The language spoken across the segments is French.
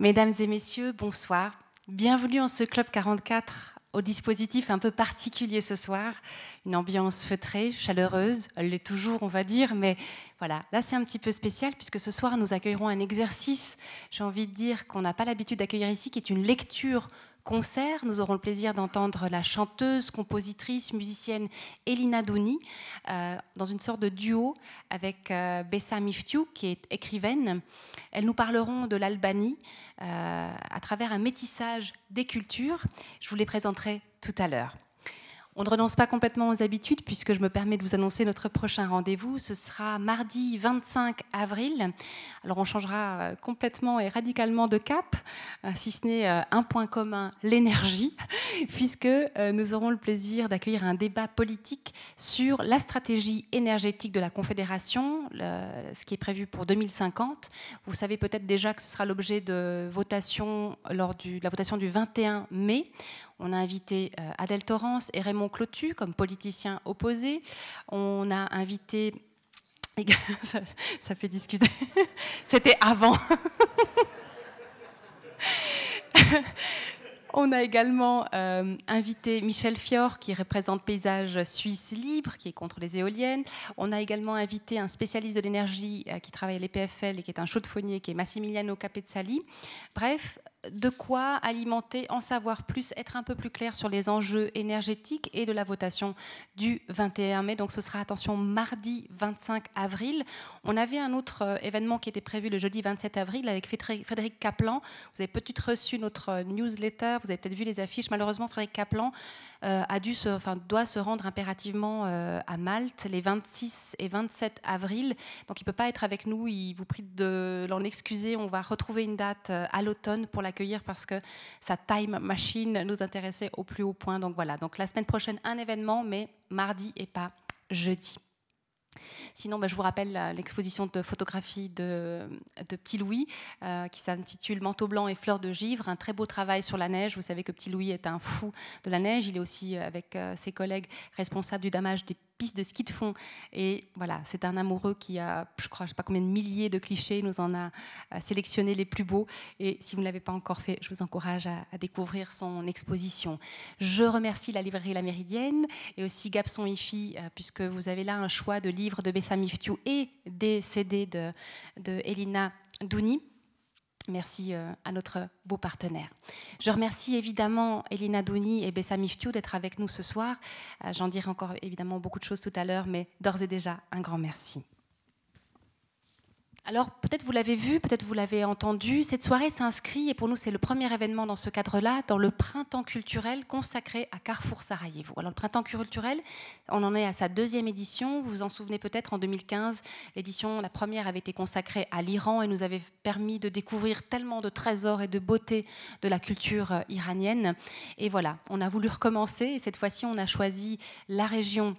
Mesdames et messieurs, bonsoir. Bienvenue en ce Club 44 au dispositif un peu particulier ce soir. Une ambiance feutrée, chaleureuse. Elle l'est toujours, on va dire, mais voilà, là c'est un petit peu spécial puisque ce soir nous accueillerons un exercice, j'ai envie de dire, qu'on n'a pas l'habitude d'accueillir ici, qui est une lecture concert. Nous aurons le plaisir d'entendre la chanteuse, compositrice, musicienne Elina Douni euh, dans une sorte de duo avec euh, Bessa Miftiou, qui est écrivaine. Elles nous parleront de l'Albanie euh, à travers un métissage des cultures. Je vous les présenterai tout à l'heure. On ne renonce pas complètement aux habitudes puisque je me permets de vous annoncer notre prochain rendez-vous. Ce sera mardi 25 avril. Alors on changera euh, complètement et radicalement de cap, euh, si ce n'est euh, un point commun, l'énergie, puisque nous aurons le plaisir d'accueillir un débat politique sur la stratégie énergétique de la Confédération, ce qui est prévu pour 2050. Vous savez peut-être déjà que ce sera l'objet de votation lors de la votation du 21 mai. On a invité euh, Adèle Torrance et Raymond Clotu comme politiciens opposés. On a invité ça, fait discuter. C'était avant. On a également euh, invité Michel Fior, qui représente Paysage Suisse Libre, qui est contre les éoliennes. On a également invité un spécialiste de l'énergie euh, qui travaille à l'EPFL et qui est un chaudefonnier, qui est Massimiliano Capezzali. Bref, de quoi alimenter, en savoir plus, être un peu plus clair sur les enjeux énergétiques et de la votation du 21 mai. Donc ce sera, attention, mardi 25 avril. On avait un autre euh, événement qui était prévu le jeudi 27 avril avec Frédéric Kaplan. Vous avez peut-être reçu notre newsletter, vous avez peut-être vu les affiches. Malheureusement, Frédéric Kaplan euh, a dû se, enfin, doit se rendre impérativement euh, à Malte les 26 et 27 avril. Donc il ne peut pas être avec nous. Il vous prie de l'en excuser. On va retrouver une date à l'automne pour la accueillir parce que sa time machine nous intéressait au plus haut point. Donc voilà, donc la semaine prochaine, un événement, mais mardi et pas jeudi. Sinon, bah, je vous rappelle l'exposition de photographie de, de Petit Louis euh, qui s'intitule Manteau blanc et fleurs de givre, un très beau travail sur la neige. Vous savez que Petit Louis est un fou de la neige. Il est aussi, euh, avec euh, ses collègues, responsable du damage des piste de ski de fond. Et voilà, c'est un amoureux qui a, je crois, je sais pas combien de milliers de clichés, nous en a euh, sélectionné les plus beaux. Et si vous ne l'avez pas encore fait, je vous encourage à, découvrir son exposition. Je remercie la librairie La Méridienne et aussi Gapson IFI, euh, puisque vous avez là un choix de livres de Bessa Miftiou et des CD de, de Elina Douni. Merci euh, à notre beau partenaire. Je remercie évidemment Elina Douni et Bessa Miftiou d'être avec nous ce soir. Euh, j'en dirai encore évidemment beaucoup de choses tout à l'heure, mais d'ores et déjà, un grand merci. Alors peut-être vous l'avez vu, peut-être vous l'avez entendu, cette soirée s'inscrit, et pour nous c'est le premier événement dans ce cadre-là, dans le printemps culturel consacré à Carrefour Sarajevo. Alors le printemps culturel, on en est à sa deuxième édition, vous vous en souvenez peut-être en 2015, l'édition, la première avait été consacrée à l'Iran et nous avait permis de découvrir tellement de trésors et de beauté de la culture euh, iranienne. Et voilà, on a voulu recommencer, et cette fois-ci on a choisi la région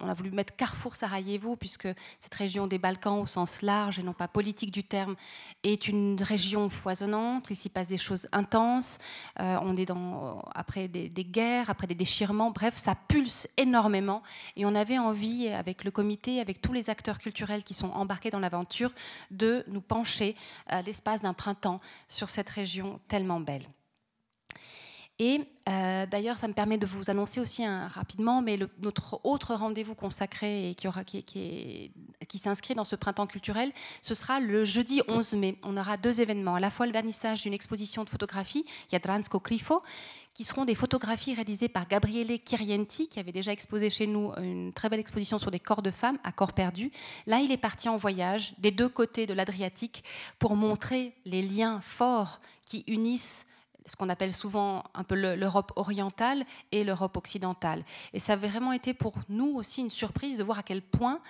on a voulu mettre Carrefour Sarajevo, puisque cette région des Balkans, au sens large et non pas politique du terme, est une région foisonnante. Il s'y passe des choses intenses. Euh, on est dans, après des, guerres, après des déchirements. Bref, ça pulse énormément. Et on avait envie, avec le comité, avec tous les acteurs culturels qui sont embarqués dans l'aventure, de nous pencher à l'espace d'un printemps sur cette région tellement belle. Et euh, d'ailleurs, ça me permet de vous annoncer aussi rapidement, mais notre autre rendez-vous consacré et qui, s'inscrit dans ce printemps culturel, ce sera le jeudi 11 mai. On aura deux événements, à la fois le vernissage d'une exposition de photographie, Jadransko Krifo, qui seront des photographies réalisées par Gabriele Kirienti, qui avait déjà exposé chez nous une très belle exposition sur des corps de femmes à corps perdus. Là, il est parti en voyage des deux côtés de l'Adriatique pour montrer les liens forts qui unissent ce qu'on appelle souvent un peu l'Europe orientale et l'Europe occidentale. Et ça a vraiment été pour nous aussi une surprise de voir à quel point,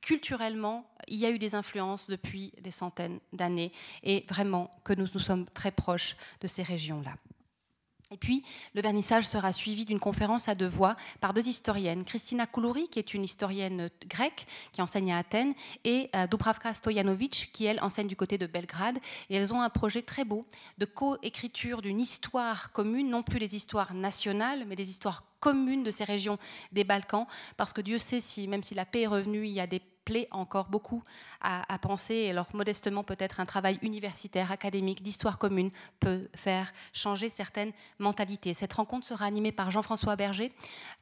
culturellement, il y a eu des influences depuis des centaines d'années et vraiment que nous nous sommes très proches de ces régions-là. Et puis, le vernissage sera suivi d'une conférence à deux voix par deux historiennes, Christina Koulouri, qui est une historienne grecque qui enseigne à Athènes, et euh, Dubravka Stojanovic, qui, elle, enseigne du côté de Belgrade. Et elles ont un projet très beau de co-écriture d'une histoire commune, non plus des histoires nationales, mais des histoires communes de ces régions des Balkans, parce que Dieu sait si, même si la paix est revenue, il y a des plaît encore beaucoup à, à penser. Alors modestement, peut-être un travail universitaire, académique, d'histoire commune peut faire changer certaines mentalités. Cette rencontre sera animée par Jean-François Berger,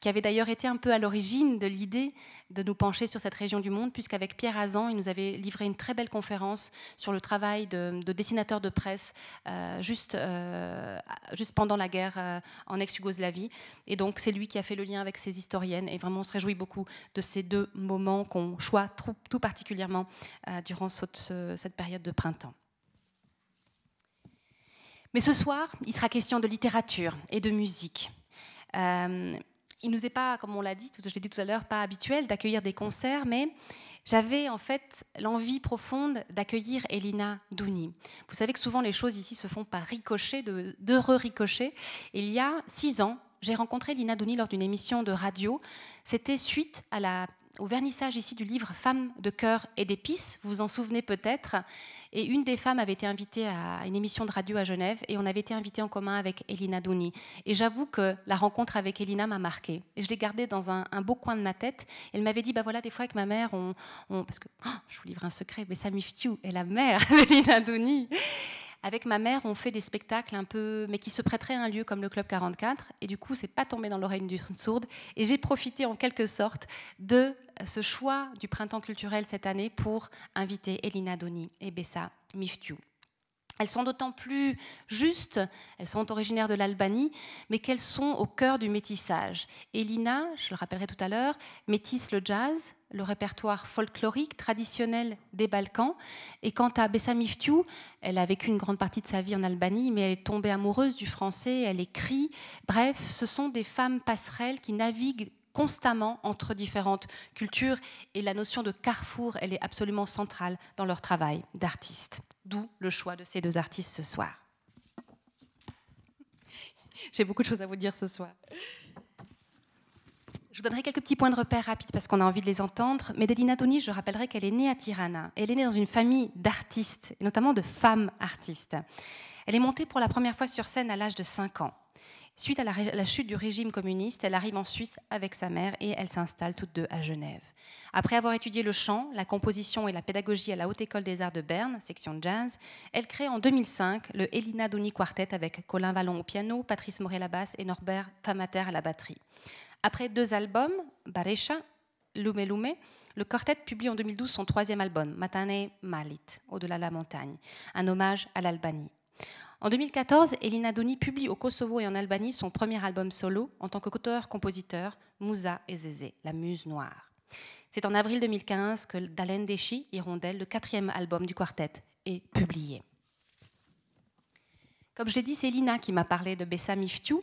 qui avait d'ailleurs été un peu à l'origine de l'idée de nous pencher sur cette région du monde, puisqu'avec Pierre Azan, il nous avait livré une très belle conférence sur le travail de, dessinateur de presse euh, juste, euh, juste pendant la guerre euh, en ex-Yougoslavie. Et donc, c'est lui qui a fait le lien avec ces historiennes. Et vraiment, on se réjouit beaucoup de ces deux moments qu'on choisit tout, particulièrement durant cette, période de printemps. Mais ce soir, il sera question de littérature et de musique il nous est pas, comme on l'a dit, je l'ai dit tout à l'heure, pas habituel d'accueillir des concerts, mais j'avais en fait l'envie profonde d'accueillir Elina Douni. Vous savez que souvent les choses ici se font par ricochet, d'heureux ricochets. Il y a six ans, j'ai rencontré Elina Douni lors d'une émission de radio. C'était suite à la au vernissage ici du livre Femmes de cœur et d'épices, vous vous en souvenez peut-être. Et une des femmes avait été invitée à une émission de radio à Genève et on avait été invité en commun avec Elina Douni. Et j'avoue que la rencontre avec Elina m'a marquée. Et je l'ai gardée dans un, beau coin de ma tête. Elle m'avait dit, bah voilà, des fois avec ma mère, on, parce que oh, je vous livre un secret, mais Sami Ftiu est la mère d'Elina Douni. Avec ma mère, on fait des spectacles un peu, mais qui se prêteraient à un lieu comme le Club 44. Et du coup, c'est pas tombé dans l'oreille d'une sourde. Et j'ai profité en quelque sorte de ce choix du printemps culturel cette année pour inviter Elina Doni et Bessa Miftiu. Elles sont d'autant plus justes, elles sont originaires de l'Albanie, mais qu'elles sont au cœur du métissage. Elina, je le rappellerai tout à l'heure, métisse le jazz, le répertoire folklorique traditionnel des Balkans. Et quant à Bessa Miftiu, elle a vécu une grande partie de sa vie en Albanie, mais elle est tombée amoureuse du français, elle écrit. Bref, ce sont des femmes passerelles qui naviguent constamment entre différentes cultures et la notion de carrefour, elle est absolument centrale dans leur travail d'artiste. D'où le choix de ces deux artistes ce soir. J'ai beaucoup de choses à vous dire ce soir. Je vous donnerai quelques petits points de repère rapides parce qu'on a envie de les entendre. Medelina Toni, je rappellerai qu'elle est née à Tirana. Elle est née dans une famille d'artistes, et notamment de femmes artistes. Elle est montée pour la première fois sur scène à l'âge de 5 ans. Suite à la, chute du régime communiste, elle arrive en Suisse avec sa mère et elles s'installent toutes deux à Genève. Après avoir étudié le chant, la composition et la pédagogie à la Haute École des Arts de Berne, section jazz, elle crée en 2005 le Elina Doni Quartet avec Colin Vallon au piano, Patrice Moret à la basse et Norbert Famater à la batterie. Après deux albums, Baresha, Lume Lume, le quartet publie en 2012 son troisième album, Matane Malit, Au-delà de la montagne, un hommage à l'Albanie. En 2014, Elina Doni publie au Kosovo et en Albanie son premier album solo en tant qu'auteur-compositeur, Moussa et Zézé, La Muse Noire. C'est en avril 2015 que Dalen Deshi, Hirondelle, le quatrième album du quartet, est publié. Comme je l'ai dit, c'est Elina qui m'a parlé de Bessa Miftiu.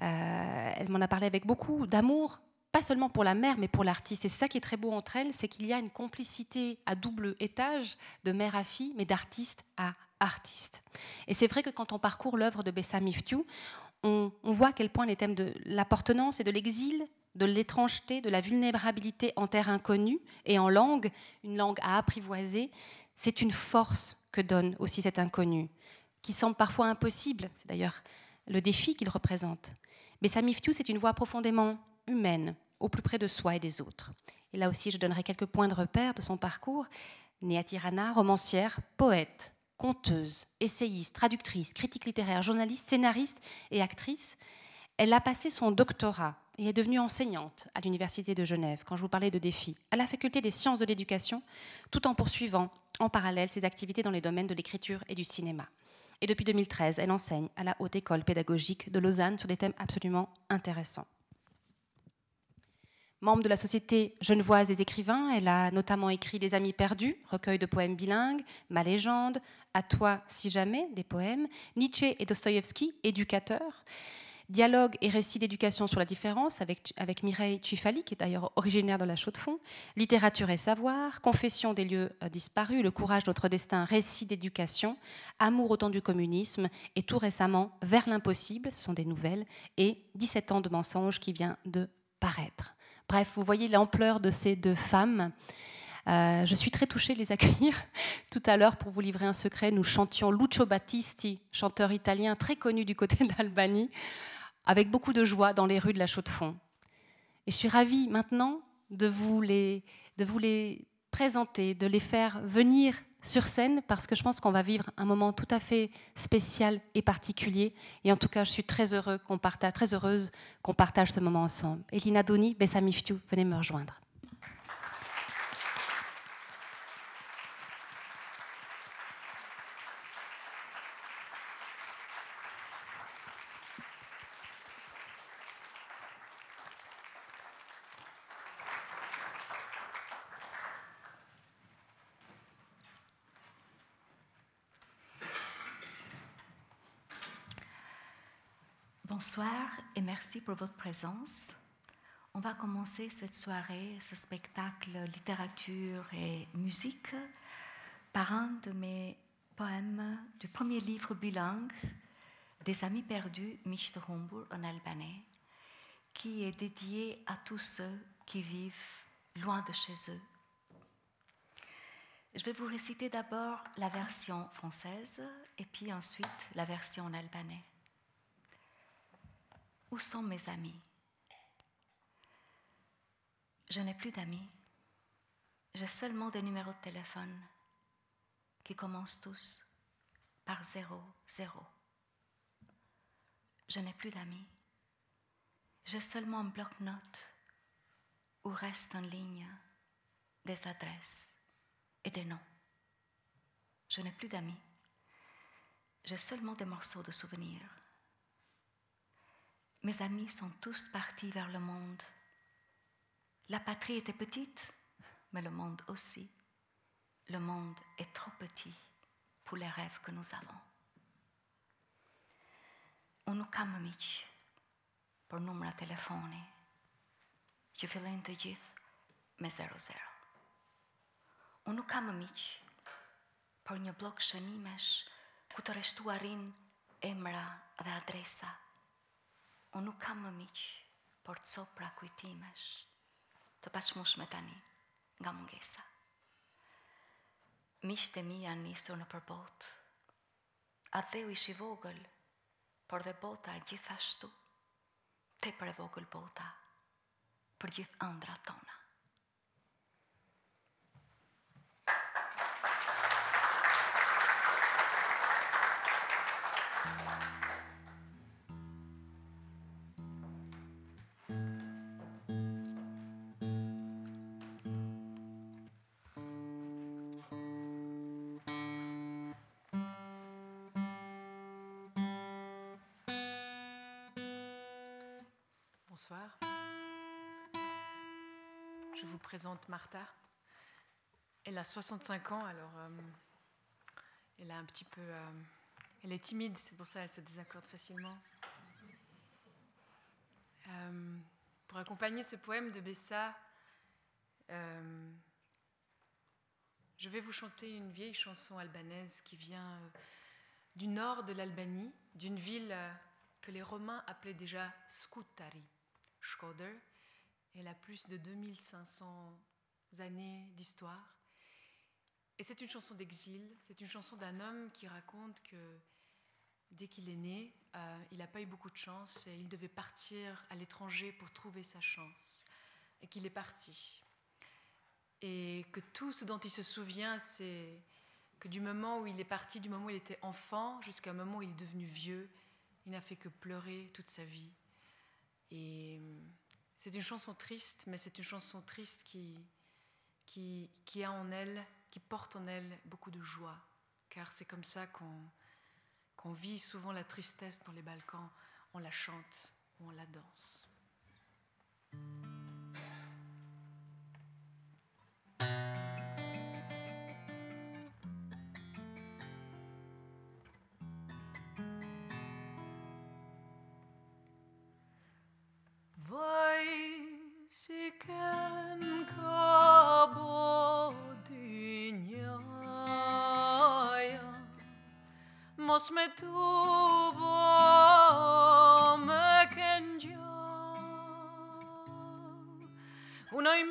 Euh, elle m'en a parlé avec beaucoup d'amour, pas seulement pour la mère, mais pour l'artiste. Et c'est ça qui est très beau entre elles, c'est qu'il y a une complicité à double étage de mère à fille, mais d'artiste à artiste. Et c'est vrai que quand on parcourt l'œuvre de Bessa Miftiu, on, voit à quel point les thèmes de l'appartenance et de l'exil, de l'étrangeté, de la vulnérabilité en terre inconnue et en langue, une langue à apprivoiser, c'est une force que donne aussi cet inconnu, qui semble parfois impossible. C'est d'ailleurs le défi qu'il représente. Bessa Miftiu, c'est une voix profondément humaine, au plus près de soi et des autres. Et là aussi, je donnerai quelques points de repère de son parcours. Née à Tirana, romancière, poète, conteuse, essayiste, traductrice, critique littéraire, journaliste, scénariste et actrice. Elle a passé son doctorat et est devenue enseignante à l'Université de Genève, quand je vous parlais de défis, à la faculté des sciences de l'éducation, tout en poursuivant en parallèle ses activités dans les domaines de l'écriture et du cinéma. Et depuis 2013, elle enseigne à la Haute École pédagogique de Lausanne sur des thèmes absolument intéressants. Membre de la Société genevoise des écrivains, elle a notamment écrit Des Amis perdus, recueil de poèmes bilingues, Ma légende, À toi si jamais, des poèmes, Nietzsche et Dostoïevski, éducateurs, Dialogue et récit d'éducation sur la différence avec, avec Mireille Chifali, qui est d'ailleurs originaire de la Chaux-de-Fonds, Littérature et savoir, Confession des lieux euh, disparus, Le courage notre destin, récit d'éducation, Amour au temps du communisme, et tout récemment Vers l'impossible, ce sont des nouvelles, et 17 ans de mensonges qui vient de paraître. Bref, vous voyez l'ampleur de ces deux femmes. Euh, je suis très touchée de les accueillir. Tout à l'heure, pour vous livrer un secret, nous chantions Lucio Battisti, chanteur italien très connu du côté de l'Albanie, avec beaucoup de joie dans les rues de la Chaux-de-Fonds. Et je suis ravie maintenant de vous les, de vous les présenter, de les faire venir sur scène parce que je pense qu'on va vivre un moment tout à fait spécial et particulier. Et en tout cas, je suis très, heureux qu'on partage, très heureuse qu'on partage ce moment ensemble. Elina Doni, Bessamiftiu, venez me rejoindre. Bonsoir et merci pour votre présence. On va commencer cette soirée, ce spectacle littérature et musique par un de mes poèmes du premier livre bilingue des Amis perdus, Mich de en albanais, qui est dédié à tous ceux qui vivent loin de chez eux. Je vais vous réciter d'abord la version française et puis ensuite la version en albanais. Où sont mes amis? Je n'ai plus d'amis. J'ai seulement des numéros de téléphone qui commencent tous par 0, 0. Je n'ai plus d'amis. J'ai seulement un bloc-notes où restent en ligne des adresses et des noms. Je n'ai plus d'amis. J'ai seulement des morceaux de souvenirs. Mes amis sont tous partis vers le monde. La patrie était petite, mais le monde aussi. Le monde est trop petit pour les rêves que nous avons. On nous kam miq për numra telefoni që fillojnë të gjithë me 00. Unë nuk kam miq për një blok shënimesh ku të reshtuarin emra dhe adresa Unë nuk kam më miq, por të sopra kujtimesh, të pachmushme tani nga mungesa. Miqtë e mi janë nisur në përbot, a dheu ish i vogël, por dhe bota gjithashtu, te për e vogël bota, për gjithë andra tona. Bonsoir. Présente Martha. Elle a 65 ans, alors euh, elle a un petit peu, euh, elle est timide, c'est pour ça qu'elle se désaccorde facilement. Euh, pour accompagner ce poème de Bessa, je vais vous chanter une vieille chanson albanaise qui vient du nord de l'Albanie, d'une ville que les Romains appelaient déjà Scutari. Schroeder. Elle a plus de 2500 années d'histoire. Et c'est une chanson d'exil, c'est une chanson d'un homme qui raconte que dès qu'il est né, euh, il n'a pas eu beaucoup de chance et il devait partir à l'étranger pour trouver sa chance. Et qu'il est parti. Et que tout ce dont il se souvient, c'est que du moment où il est parti, du moment où il était enfant, jusqu'à un moment où il est devenu vieux, il n'a fait que pleurer toute sa vie. Et c'est une chanson triste, mais c'est une chanson triste qui, qui, qui, a en elle, qui porte en elle beaucoup de joie, car c'est comme ça qu'on vit souvent la tristesse dans les Balkans, on la chante ou on la danse. Dios me tuvo, me kenja. Una y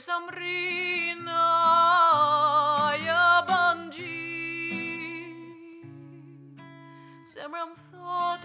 some yabancı Semram thought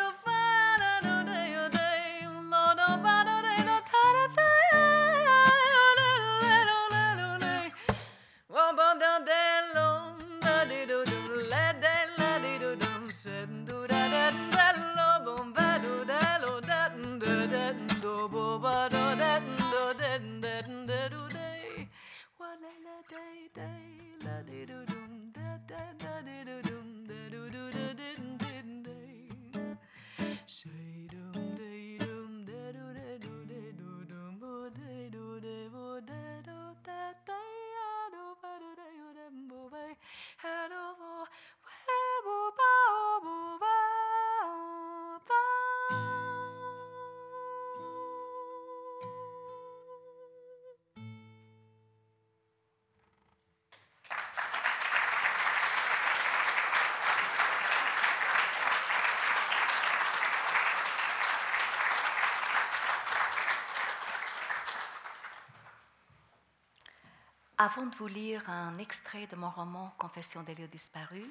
Avant de vous lire un extrait de mon roman Confession des lieux disparus,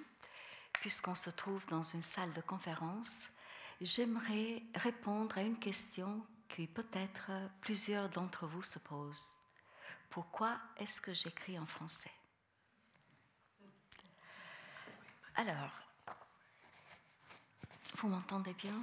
puisqu'on se trouve dans une salle de conférence, j'aimerais répondre à une question que peut-être plusieurs d'entre vous se posent. Pourquoi est-ce que j'écris en français? Alors, vous m'entendez bien?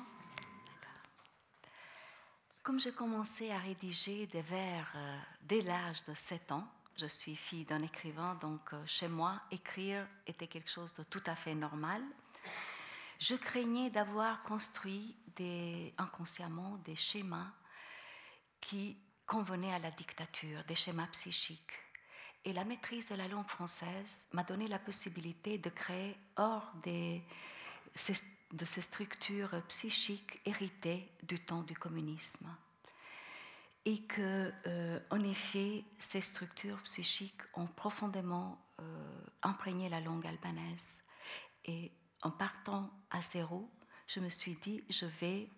Comme j'ai commencé à rédiger des vers euh, dès l'âge de 7 ans, je suis fille d'un écrivain, donc euh, chez moi, écrire était quelque chose de tout à fait normal. Je craignais d'avoir construit des, inconsciemment des schémas qui convenaient à la dictature, des schémas psychiques. Et la maîtrise de la langue française m'a donné la possibilité de créer hors de ces structures psychiques héritées du temps du communisme et que, euh, en effet, ces structures psychiques ont profondément euh, imprégné la langue albanaise. Et en partant à zéro, je me suis dit, je vais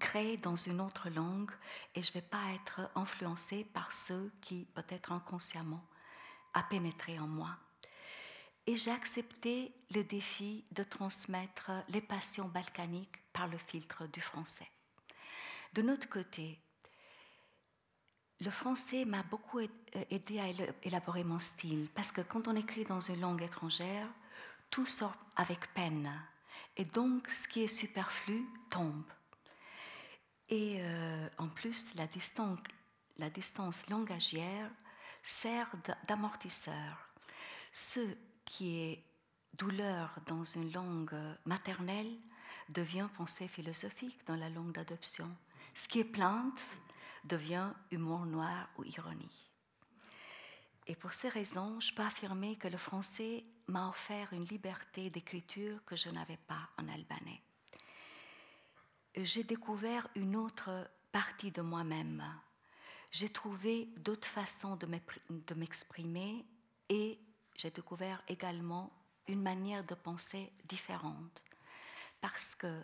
créer dans une autre langue et je ne vais pas être influencée par ceux qui, peut-être inconsciemment, a pénétré en moi. Et j'ai accepté le défi de transmettre les passions balkaniques par le filtre du français. De notre côté, le français m'a beaucoup euh, aidé à éla- élaborer mon style, parce que quand on écrit dans une langue étrangère, tout sort avec peine. Et donc, ce qui est superflu tombe. Et euh, en plus, la distance la distance langagière sert d'amortisseur. Ce qui est douleur dans une langue maternelle devient pensée philosophique dans la langue d'adoption. Ce qui est plainte devient humour noir ou ironie. Et pour ces raisons, je peux affirmer que le français m'a offert une liberté d'écriture que je n'avais pas en albanais. J'ai découvert une autre partie de moi-même. J'ai trouvé d'autres façons de m'exprimer et j'ai découvert également une manière de penser différente. Parce que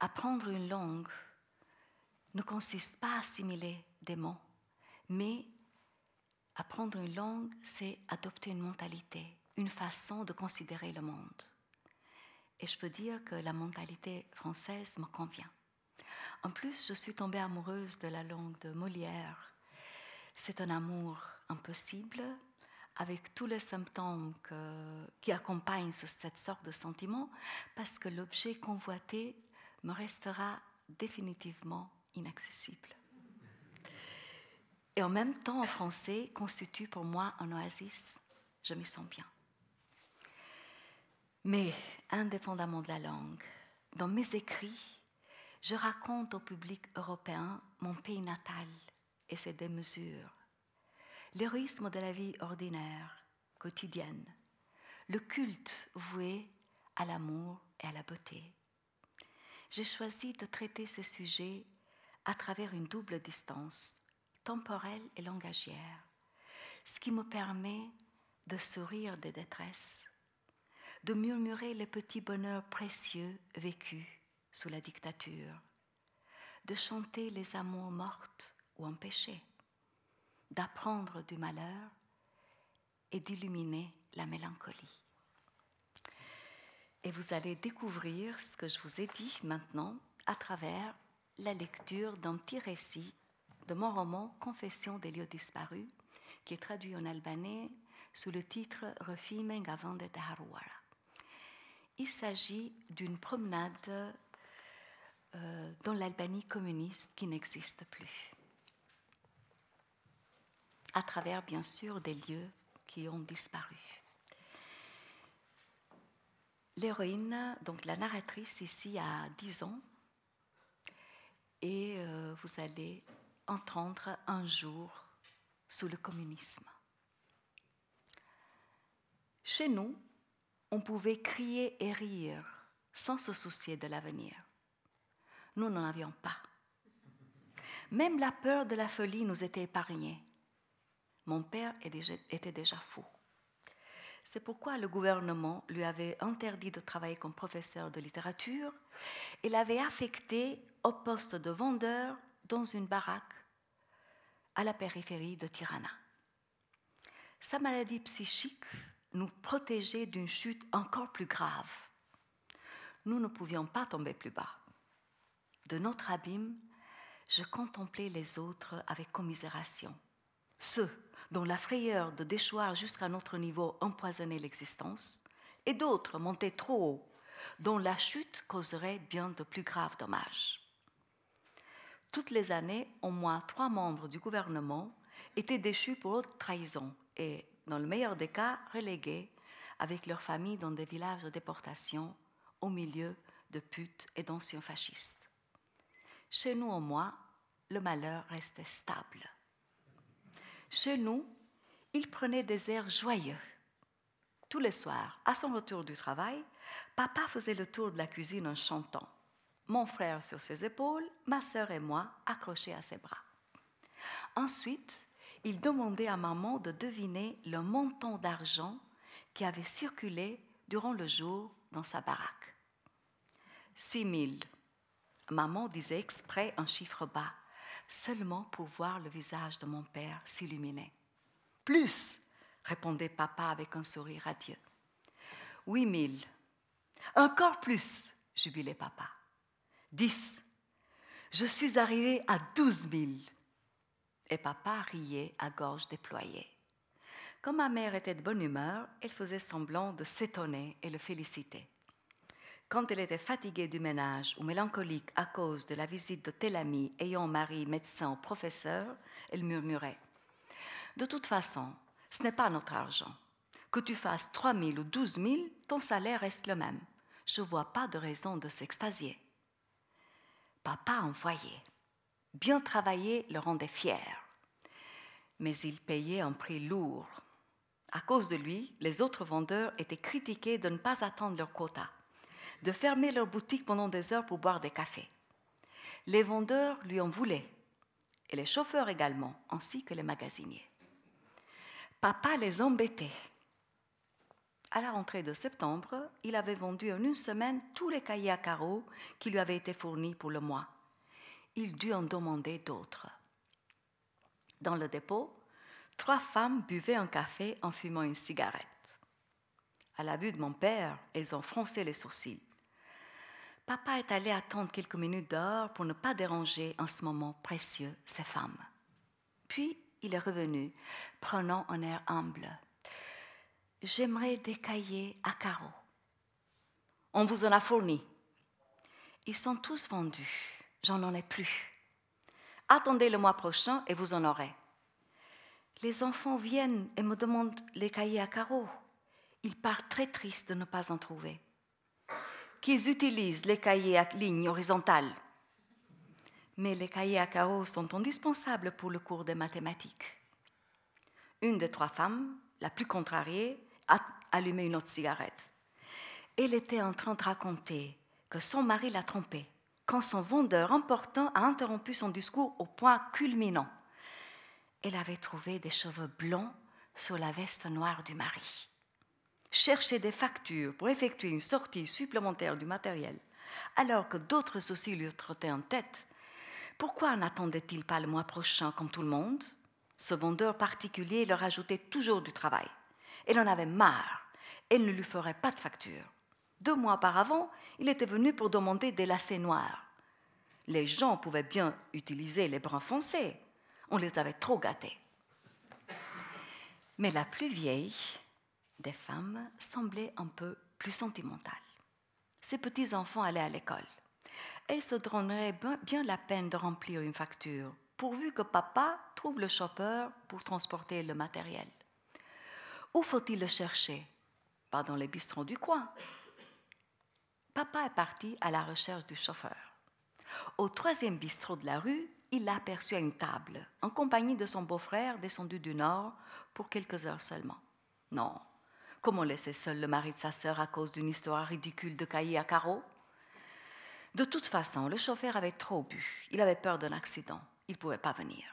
apprendre une langue ne consiste pas à assimiler des mots, mais apprendre une langue, c'est adopter une mentalité, une façon de considérer le monde. Et je peux dire que la mentalité française me convient. En plus, je suis tombée amoureuse de la langue de Molière. C'est un amour impossible, avec tous les symptômes qui accompagnent cette sorte de sentiment, parce que l'objet convoité me restera définitivement inaccessible. Et en même temps, en français, constitue pour moi un oasis. Je m'y sens bien. Mais, indépendamment de la langue, dans mes écrits, je raconte au public européen mon pays natal et ses démesures, l'héroïsme de la vie ordinaire, quotidienne, le culte voué à l'amour et à la beauté. J'ai choisi de traiter ces sujets à travers une double distance, temporelle et langagière, ce qui me permet de sourire des détresses, de murmurer les petits bonheurs précieux vécus sous la dictature, de chanter les amours mortes ou empêchées, d'apprendre du malheur et d'illuminer la mélancolie. Et vous allez découvrir ce que je vous ai dit maintenant à travers la lecture d'un petit récit de mon roman Confession des lieux disparus, qui est traduit en albanais sous le titre Refime avant de Haruara. Il s'agit d'une promenade euh, dans l'Albanie communiste qui n'existe plus, à travers bien sûr des lieux qui ont disparu. L'héroïne, donc la narratrice ici a 10 ans, et euh, vous allez entendre un jour sous le communisme. Chez nous, on pouvait crier et rire sans se soucier de l'avenir. Nous n'en avions pas. Même la peur de la folie nous était épargnée. Mon père était déjà fou. C'est pourquoi le gouvernement lui avait interdit de travailler comme professeur de littérature et l'avait affecté au poste de vendeur dans une baraque à la périphérie de Tirana. Sa maladie psychique nous protégeait d'une chute encore plus grave. Nous ne pouvions pas tomber plus bas. De notre abîme, je contemplais les autres avec commisération. Ceux dont la frayeur de déchoir jusqu'à notre niveau empoisonnait l'existence, et d'autres montaient trop haut, dont la chute causerait bien de plus graves dommages. Toutes les années, au moins trois membres du gouvernement étaient déchus pour haute trahison et, dans le meilleur des cas, relégués avec leurs familles dans des villages de déportation au milieu de putes et d'anciens fascistes. Chez nous, au moins, le malheur restait stable. Chez nous, il prenait des airs joyeux. Tous les soirs, à son retour du travail, papa faisait le tour de la cuisine en chantant. Mon frère sur ses épaules, ma sœur et moi accrochés à ses bras. Ensuite, il demandait à maman de deviner le montant d'argent qui avait circulé durant le jour dans sa baraque. Six mille. Maman disait exprès un chiffre bas seulement pour voir le visage de mon père s'illuminer. Plus, répondait papa avec un sourire radieux. Huit mille. Encore plus, jubilait papa. Dix. Je suis arrivé à douze mille. Et papa riait à gorge déployée. Comme ma mère était de bonne humeur, elle faisait semblant de s'étonner et le féliciter. Quand elle était fatiguée du ménage ou mélancolique à cause de la visite de tel ami ayant mari médecin ou professeur, elle murmurait De toute façon, ce n'est pas notre argent. Que tu fasses 3 000 ou 12 000, ton salaire reste le même. Je ne vois pas de raison de s'extasier. Papa envoyait. Bien travailler le rendait fier. Mais il payait un prix lourd. À cause de lui, les autres vendeurs étaient critiqués de ne pas attendre leur quota de fermer leur boutique pendant des heures pour boire des cafés. Les vendeurs lui en voulaient, et les chauffeurs également, ainsi que les magasiniers. Papa les embêtait. À la rentrée de septembre, il avait vendu en une semaine tous les cahiers à carreaux qui lui avaient été fournis pour le mois. Il dut en demander d'autres. Dans le dépôt, trois femmes buvaient un café en fumant une cigarette. À la vue de mon père, elles ont froncé les sourcils. Papa est allé attendre quelques minutes dehors pour ne pas déranger en ce moment précieux ces femmes. Puis il est revenu, prenant un air humble. J'aimerais des cahiers à carreaux. On vous en a fourni. Ils sont tous vendus. J'en en ai plus. Attendez le mois prochain et vous en aurez. Les enfants viennent et me demandent les cahiers à carreaux. Ils partent très tristes de ne pas en trouver qu'ils utilisent les cahiers à ligne horizontale. Mais les cahiers à carreaux sont indispensables pour le cours de mathématiques. Une des trois femmes, la plus contrariée, a allumé une autre cigarette. Elle était en train de raconter que son mari l'a trompée quand son vendeur important a interrompu son discours au point culminant. Elle avait trouvé des cheveux blonds sur la veste noire du mari chercher des factures pour effectuer une sortie supplémentaire du matériel, alors que d'autres soucis lui trottaient en tête, pourquoi n'attendait-il pas le mois prochain comme tout le monde? Ce vendeur particulier leur ajoutait toujours du travail. Elle en avait marre. Elle ne lui ferait pas de facture. Deux mois auparavant, il était venu pour demander des lacets noirs. Les gens pouvaient bien utiliser les bruns foncés. On les avait trop gâtés. Mais la plus vieille, des femmes semblait un peu plus sentimentale. Ses petits-enfants allaient à l'école. Elles se donneraient bien la peine de remplir une facture, pourvu que papa trouve le chauffeur pour transporter le matériel. Où faut-il le chercher? Pas dans les bistrots du coin. Papa est parti à la recherche du chauffeur. Au troisième bistrot de la rue, il l'a aperçu à une table, en compagnie de son beau-frère descendu du nord pour quelques heures seulement. Non, Comment laisser seul le mari de sa sœur à cause d'une histoire ridicule de cahier à carreaux De toute façon, le chauffeur avait trop bu. Il avait peur d'un accident. Il ne pouvait pas venir.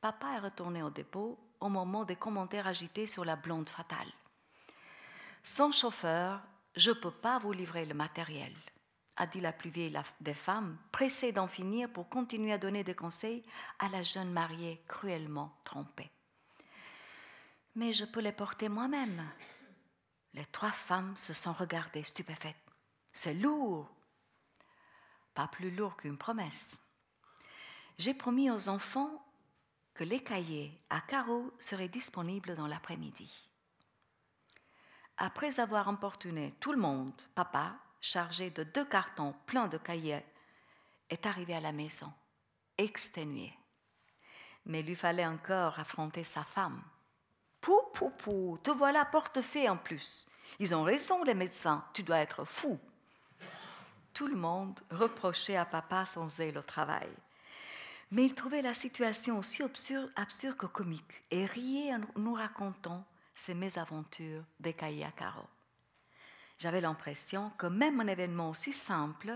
Papa est retourné au dépôt au moment des commentaires agités sur la blonde fatale. Sans chauffeur, je ne peux pas vous livrer le matériel, a dit la plus vieille des femmes, pressée d'en finir pour continuer à donner des conseils à la jeune mariée cruellement trompée mais je peux les porter moi-même. Les trois femmes se sont regardées stupéfaites. C'est lourd. Pas plus lourd qu'une promesse. J'ai promis aux enfants que les cahiers à carreaux seraient disponibles dans l'après-midi. Après avoir importuné tout le monde, papa, chargé de deux cartons pleins de cahiers, est arrivé à la maison, exténué. Mais il lui fallait encore affronter sa femme Pou, pou, pou, te voilà porte-fée en plus. Ils ont raison, les médecins, tu dois être fou. Tout le monde reprochait à papa son zèle au travail. Mais il trouvait la situation aussi absurde, que comique et riait en nous racontant ses mésaventures cahiers à carreaux. J'avais l'impression que même un événement aussi simple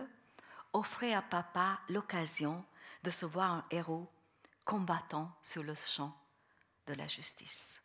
offrait à papa l'occasion de se voir un héros combattant sur le champ de la justice.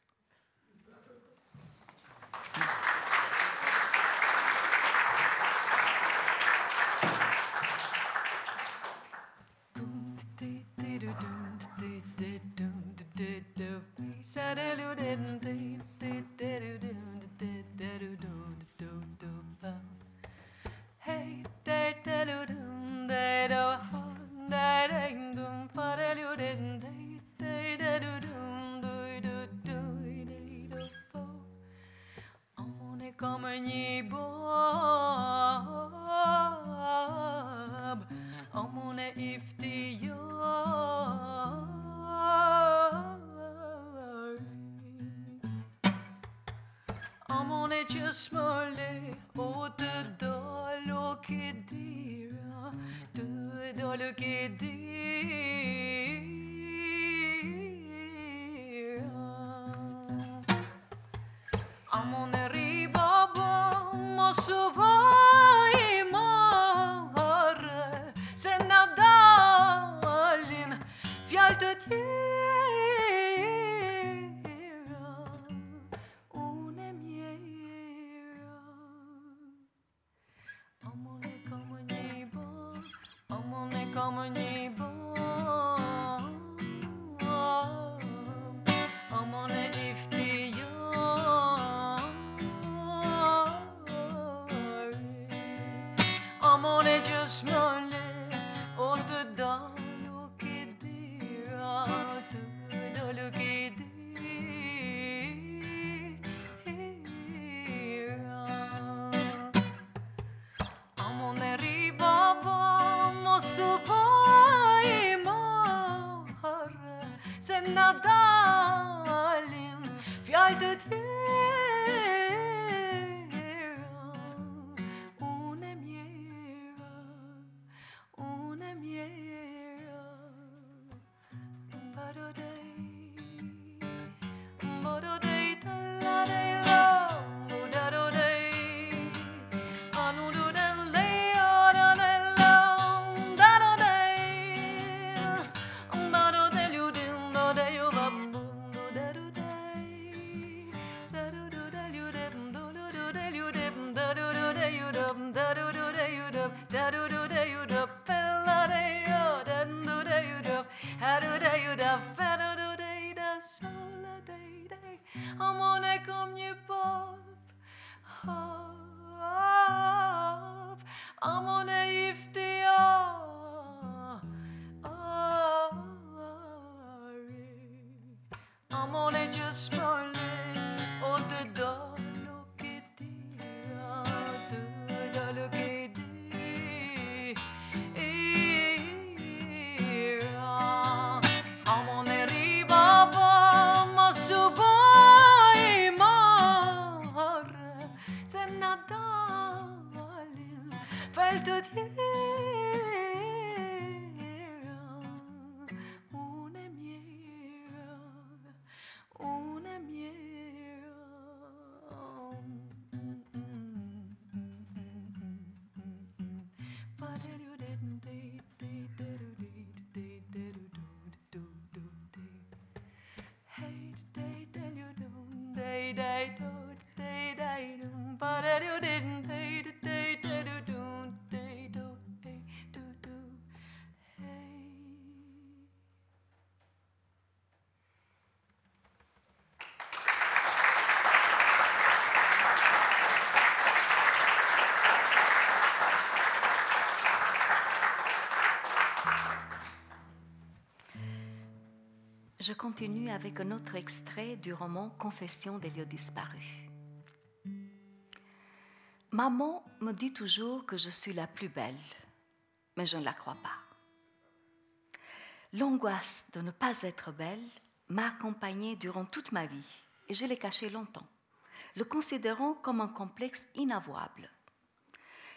darling, fais-le te. Je continue avec un autre extrait du roman Confession des lieux disparus. Maman me dit toujours que je suis la plus belle, mais je ne la crois pas. L'angoisse de ne pas être belle m'a accompagnée durant toute ma vie et je l'ai cachée longtemps, le considérant comme un complexe inavouable.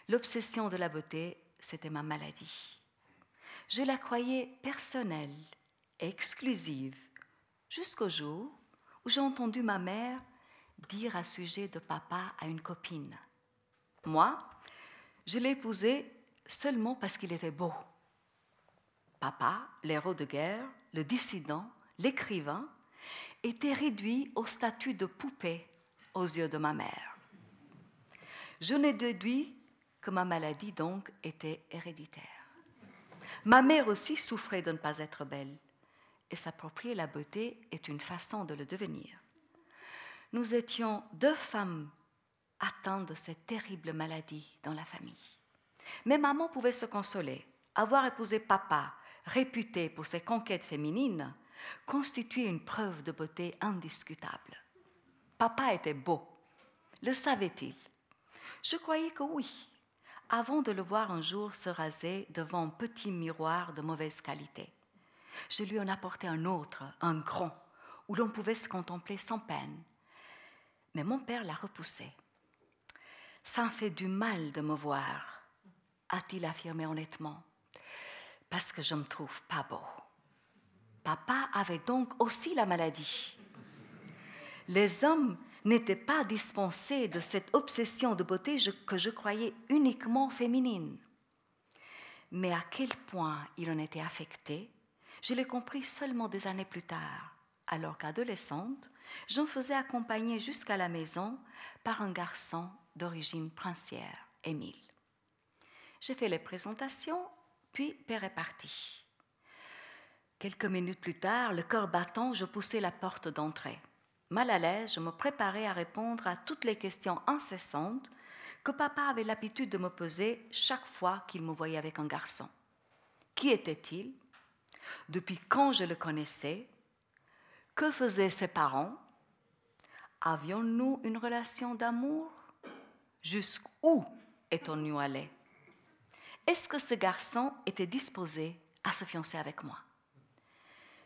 L'obsession de la beauté, c'était ma maladie. Je la croyais personnelle exclusive jusqu'au jour où j'ai entendu ma mère dire à sujet de papa à une copine. Moi, je l'ai épousé seulement parce qu'il était beau. Papa, l'héros de guerre, le dissident, l'écrivain, était réduit au statut de poupée aux yeux de ma mère. Je n'ai déduit que ma maladie donc était héréditaire. Ma mère aussi souffrait de ne pas être belle, et s'approprier la beauté est une façon de le devenir. Nous étions deux femmes atteintes de cette terrible maladie dans la famille. Mais maman pouvait se consoler. Avoir épousé papa, réputé pour ses conquêtes féminines, constituait une preuve de beauté indiscutable. Papa était beau. Le savait-il? Je croyais que oui, avant de le voir un jour se raser devant un petit miroir de mauvaise qualité. Je lui en apportai un autre, un grand, où l'on pouvait se contempler sans peine. Mais mon père l'a repoussé. Ça me fait du mal de me voir, a-t-il affirmé honnêtement, parce que je me trouve pas beau. Papa avait donc aussi la maladie. Les hommes n'étaient pas dispensés de cette obsession de beauté que je croyais uniquement féminine. Mais à quel point il en était affecté, je l'ai compris seulement des années plus tard, alors qu'adolescente, j'en faisais accompagner jusqu'à la maison par un garçon d'origine princière, Émile. J'ai fait les présentations, puis père est parti. Quelques minutes plus tard, le cœur battant, je poussais la porte d'entrée. Mal à l'aise, je me préparais à répondre à toutes les questions incessantes que papa avait l'habitude de me poser chaque fois qu'il me voyait avec un garçon. Qui était-il? Depuis quand je le connaissais? Que faisaient ses parents? Avions-nous une relation d'amour? Jusqu'où étions-nous allés Est-ce que ce garçon était disposé à se fiancer avec moi?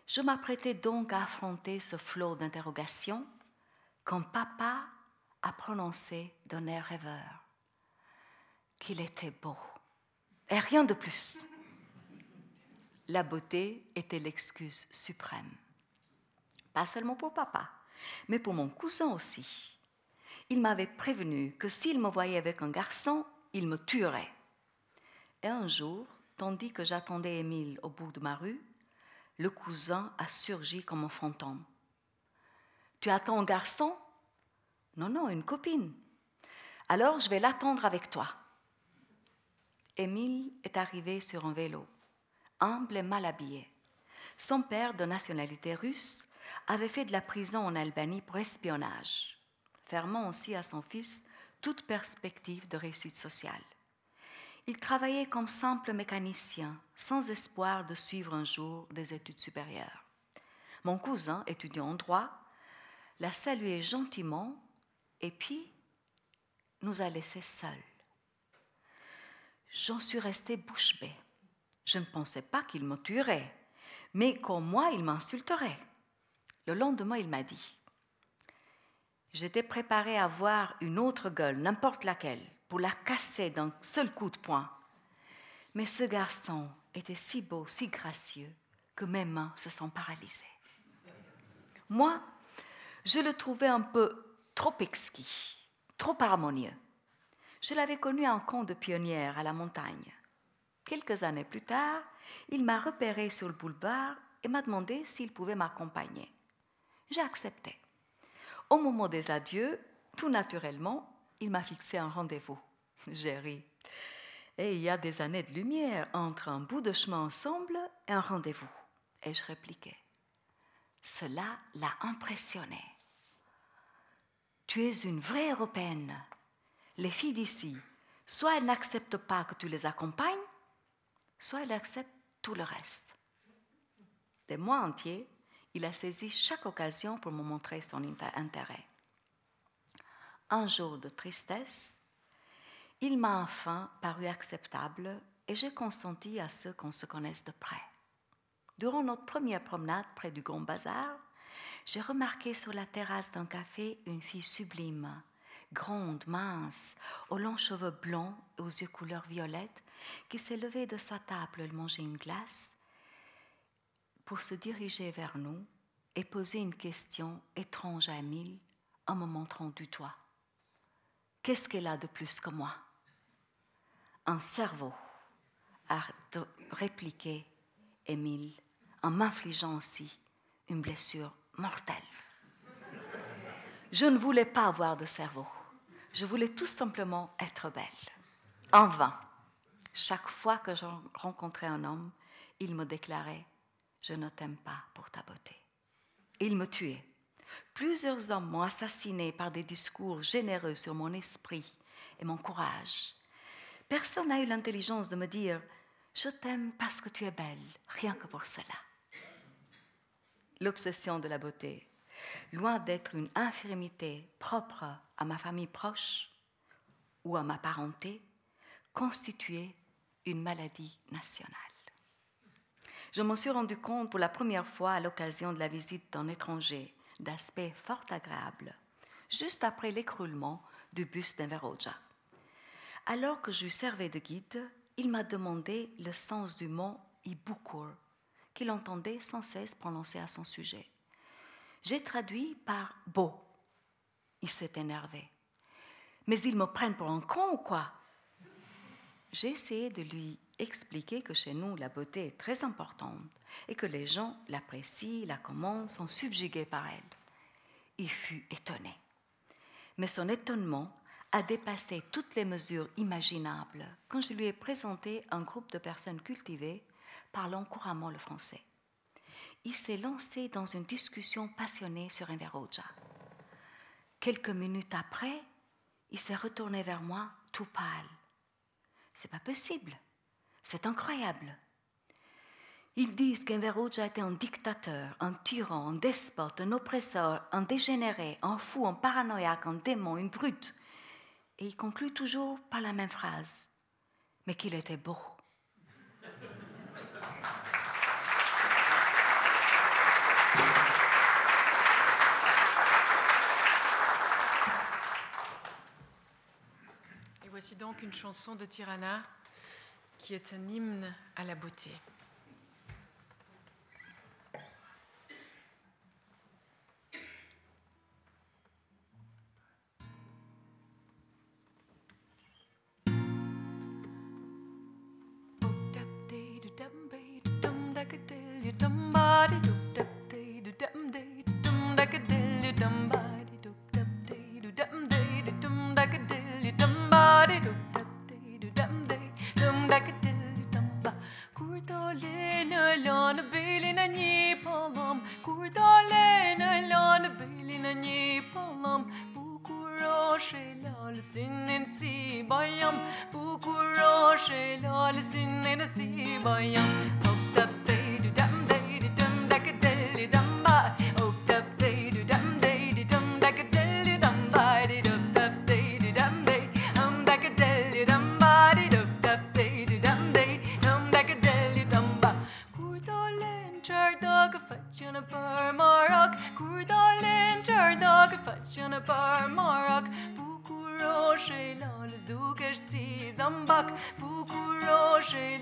Je m'apprêtais donc à affronter ce flot d'interrogations quand papa a prononcé d'un air rêveur. Qu'il était beau. Et rien de plus. La beauté était l'excuse suprême. Pas seulement pour papa, mais pour mon cousin aussi. Il m'avait prévenu que s'il me voyait avec un garçon, il me tuerait. Et un jour, tandis que j'attendais Émile au bout de ma rue, le cousin a surgi comme un fantôme. Tu attends un garçon? Non, non, une copine. Alors je vais l'attendre avec toi. Émile est arrivé sur un vélo, humble et mal habillé. Son père, de nationalité russe, avait fait de la prison en Albanie pour espionnage, fermant aussi à son fils toute perspective de réussite sociale. Il travaillait comme simple mécanicien, sans espoir de suivre un jour des études supérieures. Mon cousin, étudiant en droit, l'a salué gentiment et puis nous a laissés seuls. J'en suis restée bouche bée. Je ne pensais pas qu'il me tuerait, mais qu'au moins il m'insulterait. Le lendemain, il m'a dit J'étais préparée à voir une autre gueule, n'importe laquelle pour la casser d'un seul coup de poing. Mais ce garçon était si beau, si gracieux, que mes mains se sont paralysées. Moi, je le trouvais un peu trop exquis, trop harmonieux. Je l'avais connu en camp de pionnière à la montagne. Quelques années plus tard, il m'a repéré sur le boulevard et m'a demandé s'il pouvait m'accompagner. J'ai accepté. Au moment des adieux, tout naturellement, il m'a fixé un rendez-vous. J'ai ri. Et il y a des années de lumière entre un bout de chemin ensemble et un rendez-vous. Et je répliquais. Cela l'a impressionné. Tu es une vraie Européenne. Les filles d'ici, soit elles n'acceptent pas que tu les accompagnes, soit elles acceptent tout le reste. Des mois entiers, il a saisi chaque occasion pour me montrer son intérêt un jour de tristesse, il m'a enfin paru acceptable et j'ai consenti à ce qu'on se connaisse de près. Durant notre première promenade près du Grand Bazar, j'ai remarqué sur la terrasse d'un café une fille sublime, grande, mince, aux longs cheveux blonds et aux yeux couleur violette, qui s'est levée de sa table, elle mangeait une glace, pour se diriger vers nous et poser une question étrange à Émile en me montrant du doigt. Qu'est-ce qu'elle a de plus que moi? Un cerveau, a répliqué Émile en m'infligeant aussi une blessure mortelle. Je ne voulais pas avoir de cerveau. Je voulais tout simplement être belle. En vain. Chaque fois que je rencontrais un homme, il me déclarait Je ne t'aime pas pour ta beauté. Il me tuait. Plusieurs hommes m'ont assassiné par des discours généreux sur mon esprit et mon courage. Personne n'a eu l'intelligence de me dire Je t'aime parce que tu es belle, rien que pour cela. L'obsession de la beauté, loin d'être une infirmité propre à ma famille proche ou à ma parenté, constituait une maladie nationale. Je m'en suis rendu compte pour la première fois à l'occasion de la visite d'un étranger d'aspect fort agréable, juste après l'écroulement du bus d'Inveroja. Alors que je servais de guide, il m'a demandé le sens du mot Ibukur, qu'il entendait sans cesse prononcer à son sujet. J'ai traduit par beau. Il s'est énervé. Mais ils me prennent pour un con ou quoi? J'ai essayé de lui expliquer que chez nous, la beauté est très importante et que les gens l'apprécient, la commandent, sont subjugués par elle. Il fut étonné. Mais son étonnement a dépassé toutes les mesures imaginables quand je lui ai présenté un groupe de personnes cultivées parlant couramment le français il s'est lancé dans une discussion passionnée sur un Quelques minutes après, il s'est retourné vers moi tout pâle. C'est pas possible. C'est incroyable. Ils disent qu'Inveroja était un dictateur, un tyran, un despote, un oppresseur, un dégénéré, un fou, un paranoïaque, un démon, une brute. Et il conclut toujours par la même phrase, mais qu'il était beau. voici donc une chanson de Tirana qui est un hymne à la beauté. në parmarak Bukurosh e lalës dukesh si zambak Bukurosh e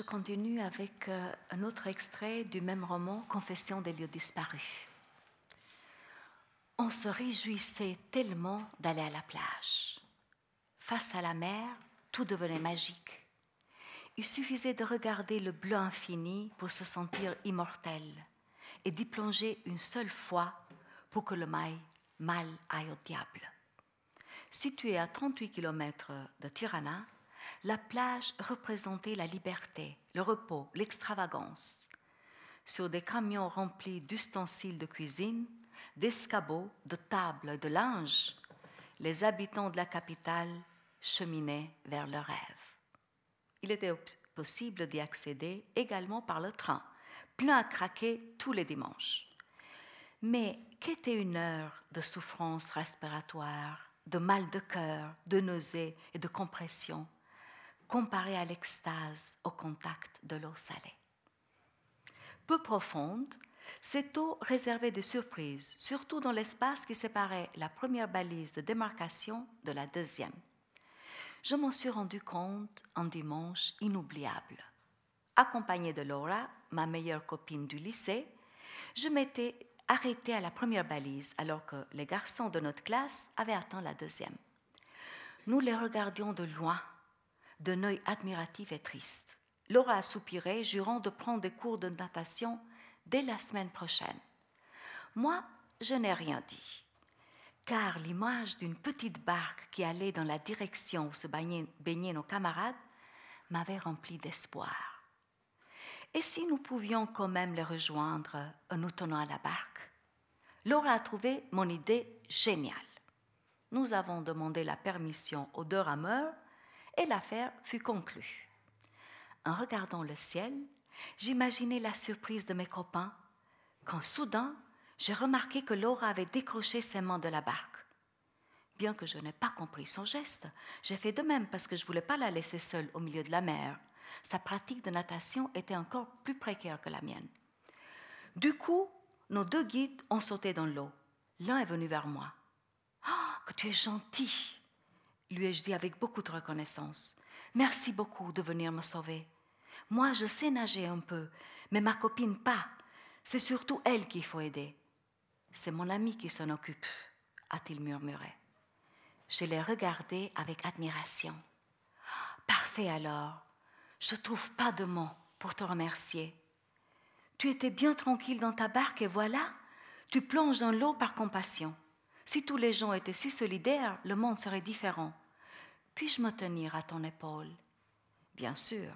je continue avec euh, un autre extrait du même roman, Confession des lieux disparus. On se réjouissait tellement d'aller à la plage. Face à la mer, tout devenait magique. Il suffisait de regarder le bleu infini pour se sentir immortel et d'y plonger une seule fois pour que le mal aille au diable. Situé à 38 km de Tirana, la plage représentait la liberté, le repos, l'extravagance. Sur des camions remplis d'ustensiles de cuisine, d'escabeaux, de tables, de linge, les habitants de la capitale cheminaient vers le rêve. Il était possible d'y accéder également par le train, plein à craquer tous les dimanches. Mais qu'était une heure de souffrance respiratoire, de mal de cœur, de nausées et de compression, comparée à l'extase au contact de l'eau salée Peu profonde, cette eau réservait des surprises, surtout dans l'espace qui séparait la première balise de démarcation de la deuxième. Je m'en suis rendu compte un dimanche inoubliable. Accompagnée de Laura, ma meilleure copine du lycée, je m'étais arrêtée à la première balise alors que les garçons de notre classe avaient atteint la deuxième. Nous les regardions de loin, d'un œil admiratif et triste. Laura a soupiré, jurant de prendre des cours de natation dès la semaine prochaine. Moi, je n'ai rien dit, car l'image d'une petite barque qui allait dans la direction où se baignaient, nos camarades m'avait rempli d'espoir. Et si nous pouvions quand même les rejoindre en nous tenant à la barque? Laura a trouvé mon idée géniale. Nous avons demandé la permission aux deux rameurs et l'affaire fut conclue. En regardant le ciel, J'imaginais la surprise de mes copains quand soudain j'ai remarqué que Laura avait décroché ses mains de la barque. Bien que je n'ai pas compris son geste, j'ai fait de même parce que je ne voulais pas la laisser seule au milieu de la mer. Sa pratique de natation était encore plus précaire que la mienne. Du coup, nos deux guides ont sauté dans l'eau. L'un est venu vers moi. Ah, que tu es gentil, lui ai-je dit avec beaucoup de reconnaissance. Merci beaucoup de venir me sauver. Moi, je sais nager un peu, mais ma copine pas. C'est surtout elle qu'il faut aider. C'est mon ami qui s'en occupe, a-t-il murmuré. Je l'ai regardé avec admiration. Parfait alors. Je trouve pas de mots pour te remercier. Tu étais bien tranquille dans ta barque et voilà, tu plonges dans l'eau par compassion. Si tous les gens étaient si solidaires, le monde serait différent. Puis-je me tenir à ton épaule? Bien sûr,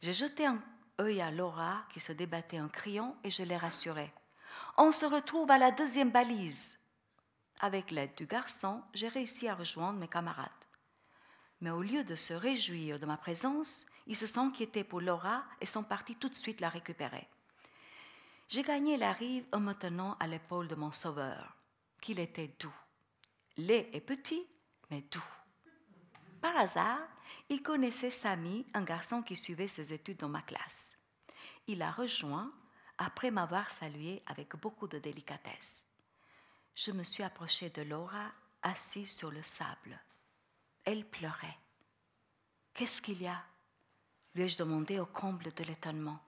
j'ai jeté un œil à Laura qui se débattait en criant et je l'ai rassurée. On se retrouve à la deuxième balise. Avec l'aide du garçon, j'ai réussi à rejoindre mes camarades. Mais au lieu de se réjouir de ma présence, ils se sont inquiétés pour Laura et sont partis tout de suite la récupérer. J'ai gagné la rive en me tenant à l'épaule de mon sauveur, qu'il était doux. Laid et petit, mais doux. Par hasard, il connaissait Samy, un garçon qui suivait ses études dans ma classe. Il l'a rejoint après m'avoir salué avec beaucoup de délicatesse. Je me suis approchée de Laura, assise sur le sable. Elle pleurait. Qu'est-ce qu'il y a? lui ai-je demandé au comble de l'étonnement.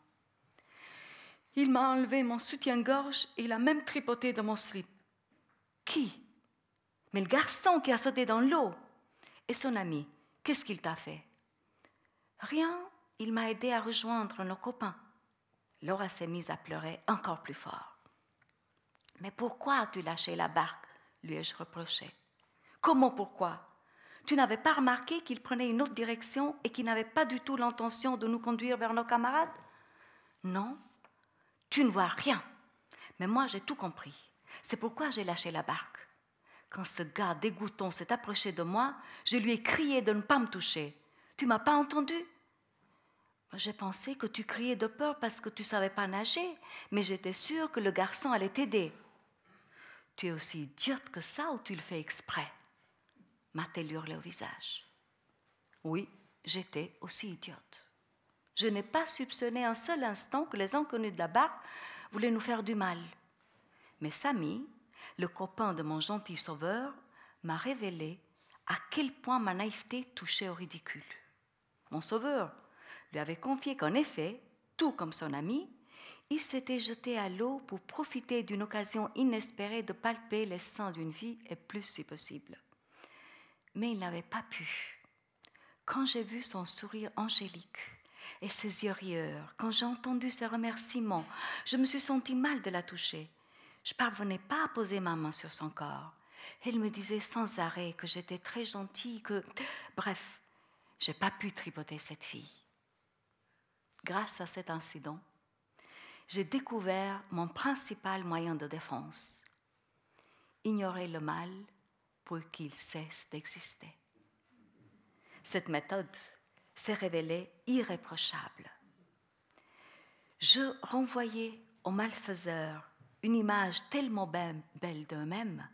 Il m'a enlevé mon soutien-gorge et il a même tripoté de mon slip. Qui? Mais le garçon qui a sauté dans l'eau. Et son ami, Qu'est-ce qu'il t'a fait? Rien, il m'a aidé à rejoindre nos copains. Laura s'est mise à pleurer encore plus fort. Mais pourquoi as-tu lâché la barque? lui ai-je reproché. Comment pourquoi? Tu n'avais pas remarqué qu'il prenait une autre direction et qu'il n'avait pas du tout l'intention de nous conduire vers nos camarades? Non, tu ne vois rien. Mais moi, j'ai tout compris. C'est pourquoi j'ai lâché la barque. Quand ce gars dégoûtant s'est approché de moi, je lui ai crié de ne pas me toucher. Tu m'as pas entendu? J'ai pensé que tu criais de peur parce que tu savais pas nager, mais j'étais sûre que le garçon allait t'aider. Tu es aussi idiote que ça ou tu le fais exprès? M'a-t-elle hurlé au visage. Oui, j'étais aussi idiote. Je n'ai pas soupçonné un seul instant que les inconnus de la barque voulaient nous faire du mal. Mais Samy, le copain de mon gentil sauveur, m'a révélé à quel point ma naïveté touchait au ridicule. Mon sauveur lui avait confié qu'en effet, tout comme son ami, il s'était jeté à l'eau pour profiter d'une occasion inespérée de palper les seins d'une fille et plus si possible. Mais il n'avait pas pu. Quand j'ai vu son sourire angélique et ses yeux rieurs, quand j'ai entendu ses remerciements, je me suis sentie mal de la toucher. Je parvenais pas à poser ma main sur son corps. Elle me disait sans arrêt que j'étais très gentille, que... Bref, j'ai pas pu tripoter cette fille. Grâce à cet incident, j'ai découvert mon principal moyen de défense. Ignorer le mal pour qu'il cesse d'exister. Cette méthode s'est révélée irréprochable. Je renvoyais aux malfaiseurs une image tellement belle d'eux-mêmes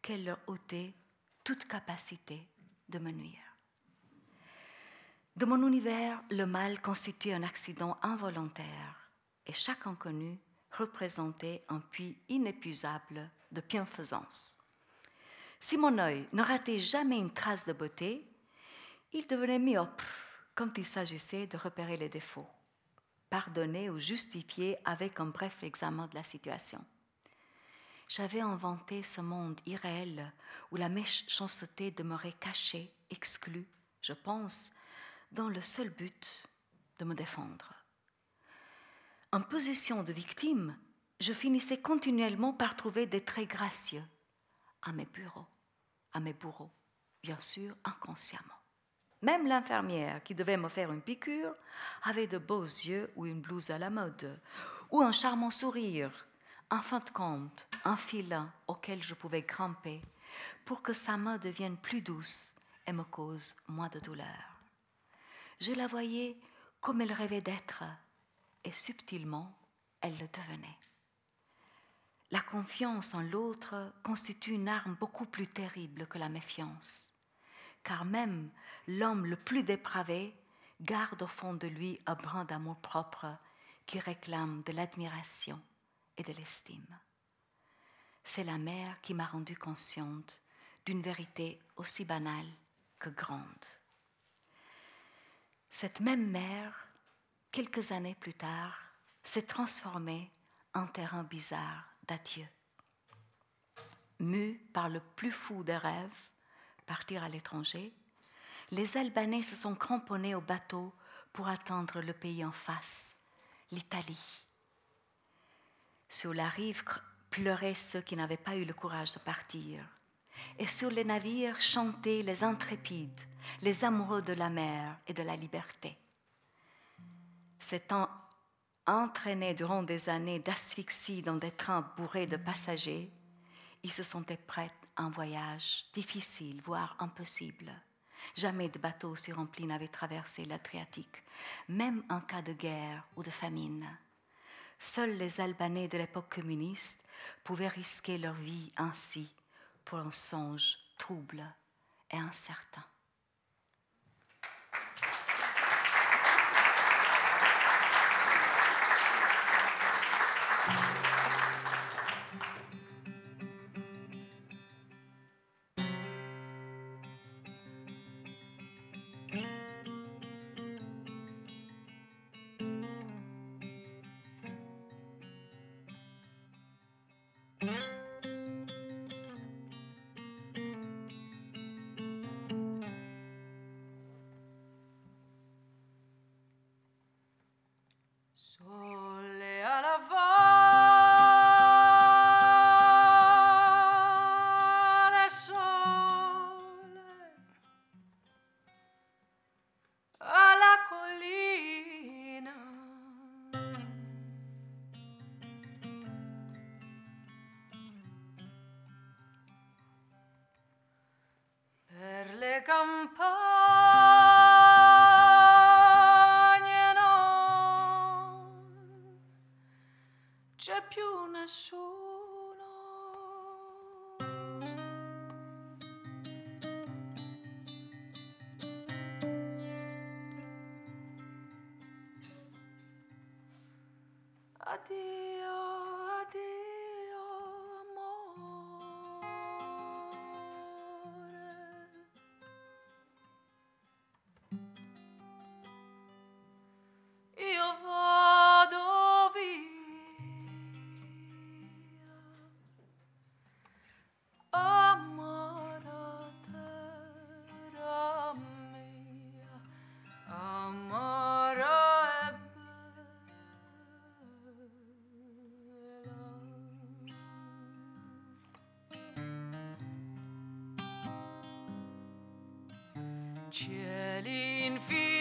qu'elle leur ôtait toute capacité de me nuire. De mon univers, le mal constitue un accident involontaire et chaque inconnu représentait un puits inépuisable de bienfaisance. Si mon œil ne ratait jamais une trace de beauté, il devenait myope quand il s'agissait de repérer les défauts, pardonner ou justifier avec un bref examen de la situation. J'avais inventé ce monde irréel où la méchanceté demeurait cachée, exclue, je pense, dans le seul but de me défendre. En position de victime, je finissais continuellement par trouver des traits gracieux à mes bureaux, à mes bourreaux, bien sûr inconsciemment. Même l'infirmière qui devait me faire une piqûre avait de beaux yeux ou une blouse à la mode, ou un charmant sourire, en fin de compte, un filin auquel je pouvais grimper pour que sa main devienne plus douce et me cause moins de douleur. Je la voyais comme elle rêvait d'être, et subtilement, elle le devenait. La confiance en l'autre constitue une arme beaucoup plus terrible que la méfiance, car même l'homme le plus dépravé garde au fond de lui un brin d'amour propre qui réclame de l'admiration et de l'estime. C'est la mère qui m'a rendue consciente d'une vérité aussi banale que grande. Cette même mère, quelques années plus tard, s'est transformée en terrain bizarre d'adieu. Mue par le plus fou des rêves, partir à l'étranger, les Albanais se sont cramponnés au bateau pour attendre le pays en face, l'Italie. Sur la rive pleuraient ceux qui n'avaient pas eu le courage de partir. Et sur les navires chantaient les intrépides, les amoureux de la mer et de la liberté. S'étant entraînés durant des années d'asphyxie dans des trains bourrés de passagers, ils se sentaient prêts un voyage difficile, voire impossible. Jamais de bateau si rempli n'avait traversé l'Adriatique, même en cas de guerre ou de famine. Seuls les Albanais de l'époque communiste pouvaient risquer leur vie ainsi pour un songe trouble et incertain. جالين في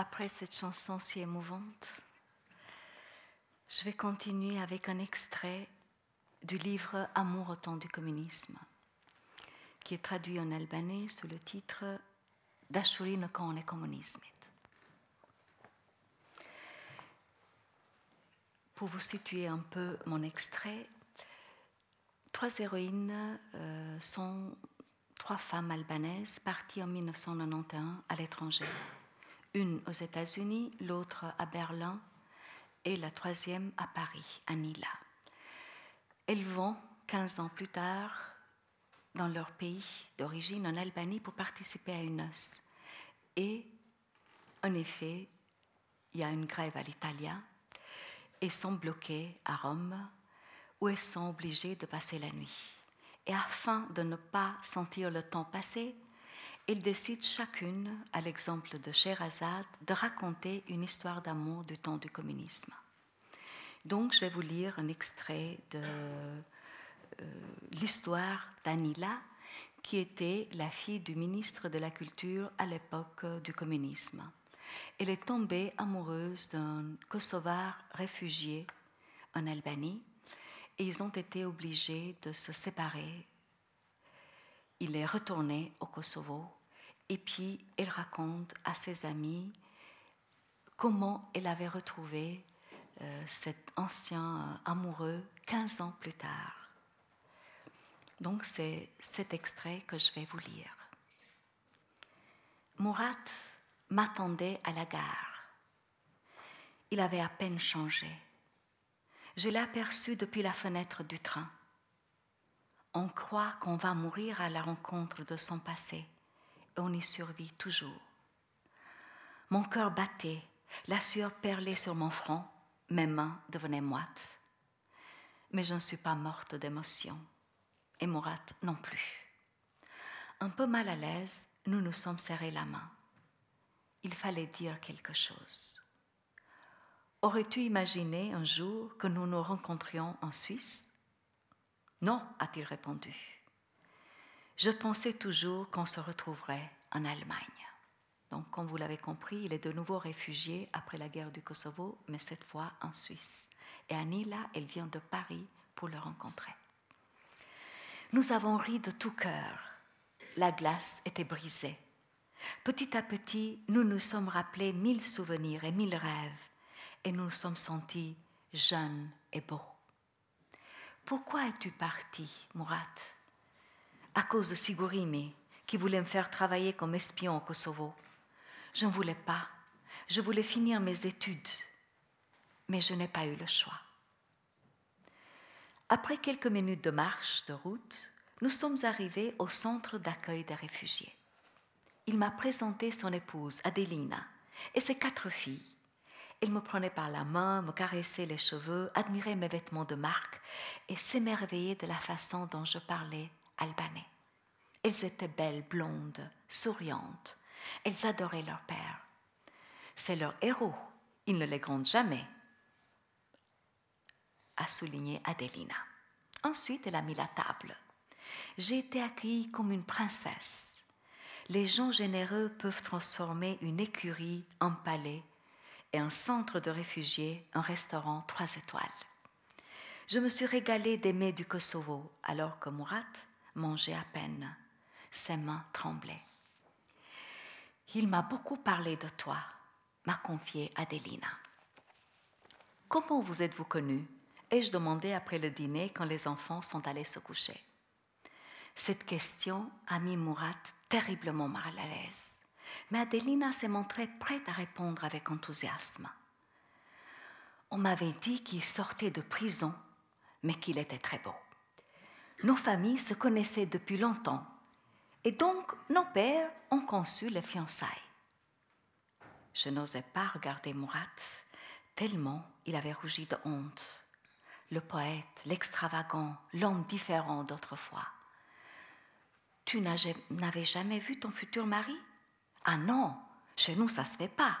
Après cette chanson si émouvante, je vais continuer avec un extrait du livre Amour au temps du communisme, qui est traduit en albanais sous le titre Dashuri në kohën e komunizmit. Pour vous situer un peu mon extrait, trois héroïnes euh, sont trois femmes albanaises parties en 1991 à l'étranger. Une aux États-Unis, l'autre à Berlin et la troisième à Paris, à Nila. Elles vont, 15 ans plus tard, dans leur pays d'origine, en Albanie, pour participer à une noce. Et, en effet, il y a une grève à l'Italia et sont bloquées à Rome, où elles sont obligées de passer la nuit. Et afin de ne pas sentir le temps passer, elles décident chacune, à l'exemple de Sherazade, de raconter une histoire d'amour du temps du communisme. Donc, je vais vous lire un extrait de euh, l'histoire d'Anila, qui était la fille du ministre de la Culture à l'époque du communisme. Elle est tombée amoureuse d'un Kosovar réfugié en Albanie et ils ont été obligés de se séparer. il est retourné au Kosovo et puis il raconte à ses amis comment il avait retrouvé euh, cet ancien amoureux 15 ans plus tard. Donc c'est cet extrait que je vais vous lire. Murat m'attendait à la gare. Il avait à peine changé. Je l'ai aperçu depuis la fenêtre du train. On croit qu'on va mourir à la rencontre de son passé on y survit toujours. Mon cœur battait, la sueur perlait sur mon front, mes mains devenaient moites. Mais je ne suis pas morte d'émotion, et Morat non plus. Un peu mal à l'aise, nous nous sommes serrés la main. Il fallait dire quelque chose. Aurais-tu imaginé un jour que nous nous rencontrions en Suisse? Non, a-t-il répondu. Je pensais toujours qu'on se retrouverait en Allemagne. Donc, comme vous l'avez compris, il est de nouveau réfugié après la guerre du Kosovo, mais cette fois en Suisse. Et Anila, elle vient de Paris pour le rencontrer. Nous avons ri de tout cœur. La glace était brisée. Petit à petit, nous nous sommes rappelés mille souvenirs et mille rêves, et nous nous sommes sentis jeunes et beaux. Pourquoi es-tu parti, Murat À cause de Sigurimi, qui voulait me faire travailler comme espion au Kosovo. Je ne voulais pas. Je voulais finir mes études. Mais je n'ai pas eu le choix. Après quelques minutes de marche, de route, nous sommes arrivés au centre d'accueil des réfugiés. Il m'a présenté son épouse, Adelina, et ses quatre filles. Il me prenait par la main, me caressait les cheveux, admirait mes vêtements de marque et s'émerveillait de la façon dont je parlais albanais. Elles étaient belles, blondes, souriantes. Elles adoraient leur père. C'est leur héros. Ils ne les grondent jamais, a souligné Adelina. Ensuite, elle a mis la table. J'ai été accueillie comme une princesse. Les gens généreux peuvent transformer une écurie en palais et un centre de réfugiés en restaurant trois étoiles. Je me suis régalée des mets du Kosovo alors que Murat mangeait à peine. Ses mains tremblaient. Il m'a beaucoup parlé de toi, m'a confié Adelina. Comment vous êtes-vous connue? Ai-je demandé après le dîner quand les enfants sont allés se coucher? Cette question a mis Murat terriblement mal à l'aise, mais Adelina s'est montrée prête à répondre avec enthousiasme. On m'avait dit qu'il sortait de prison, mais qu'il était très beau. Nos familles se connaissaient depuis longtemps, et donc nos pères ont conçu les fiançailles. Je n'osais pas regarder Murat, tellement il avait rougi de honte le poète, l'extravagant, l'homme différent d'autrefois. Tu n'avais jamais vu ton futur mari? Ah non, chez nous ça se fait pas.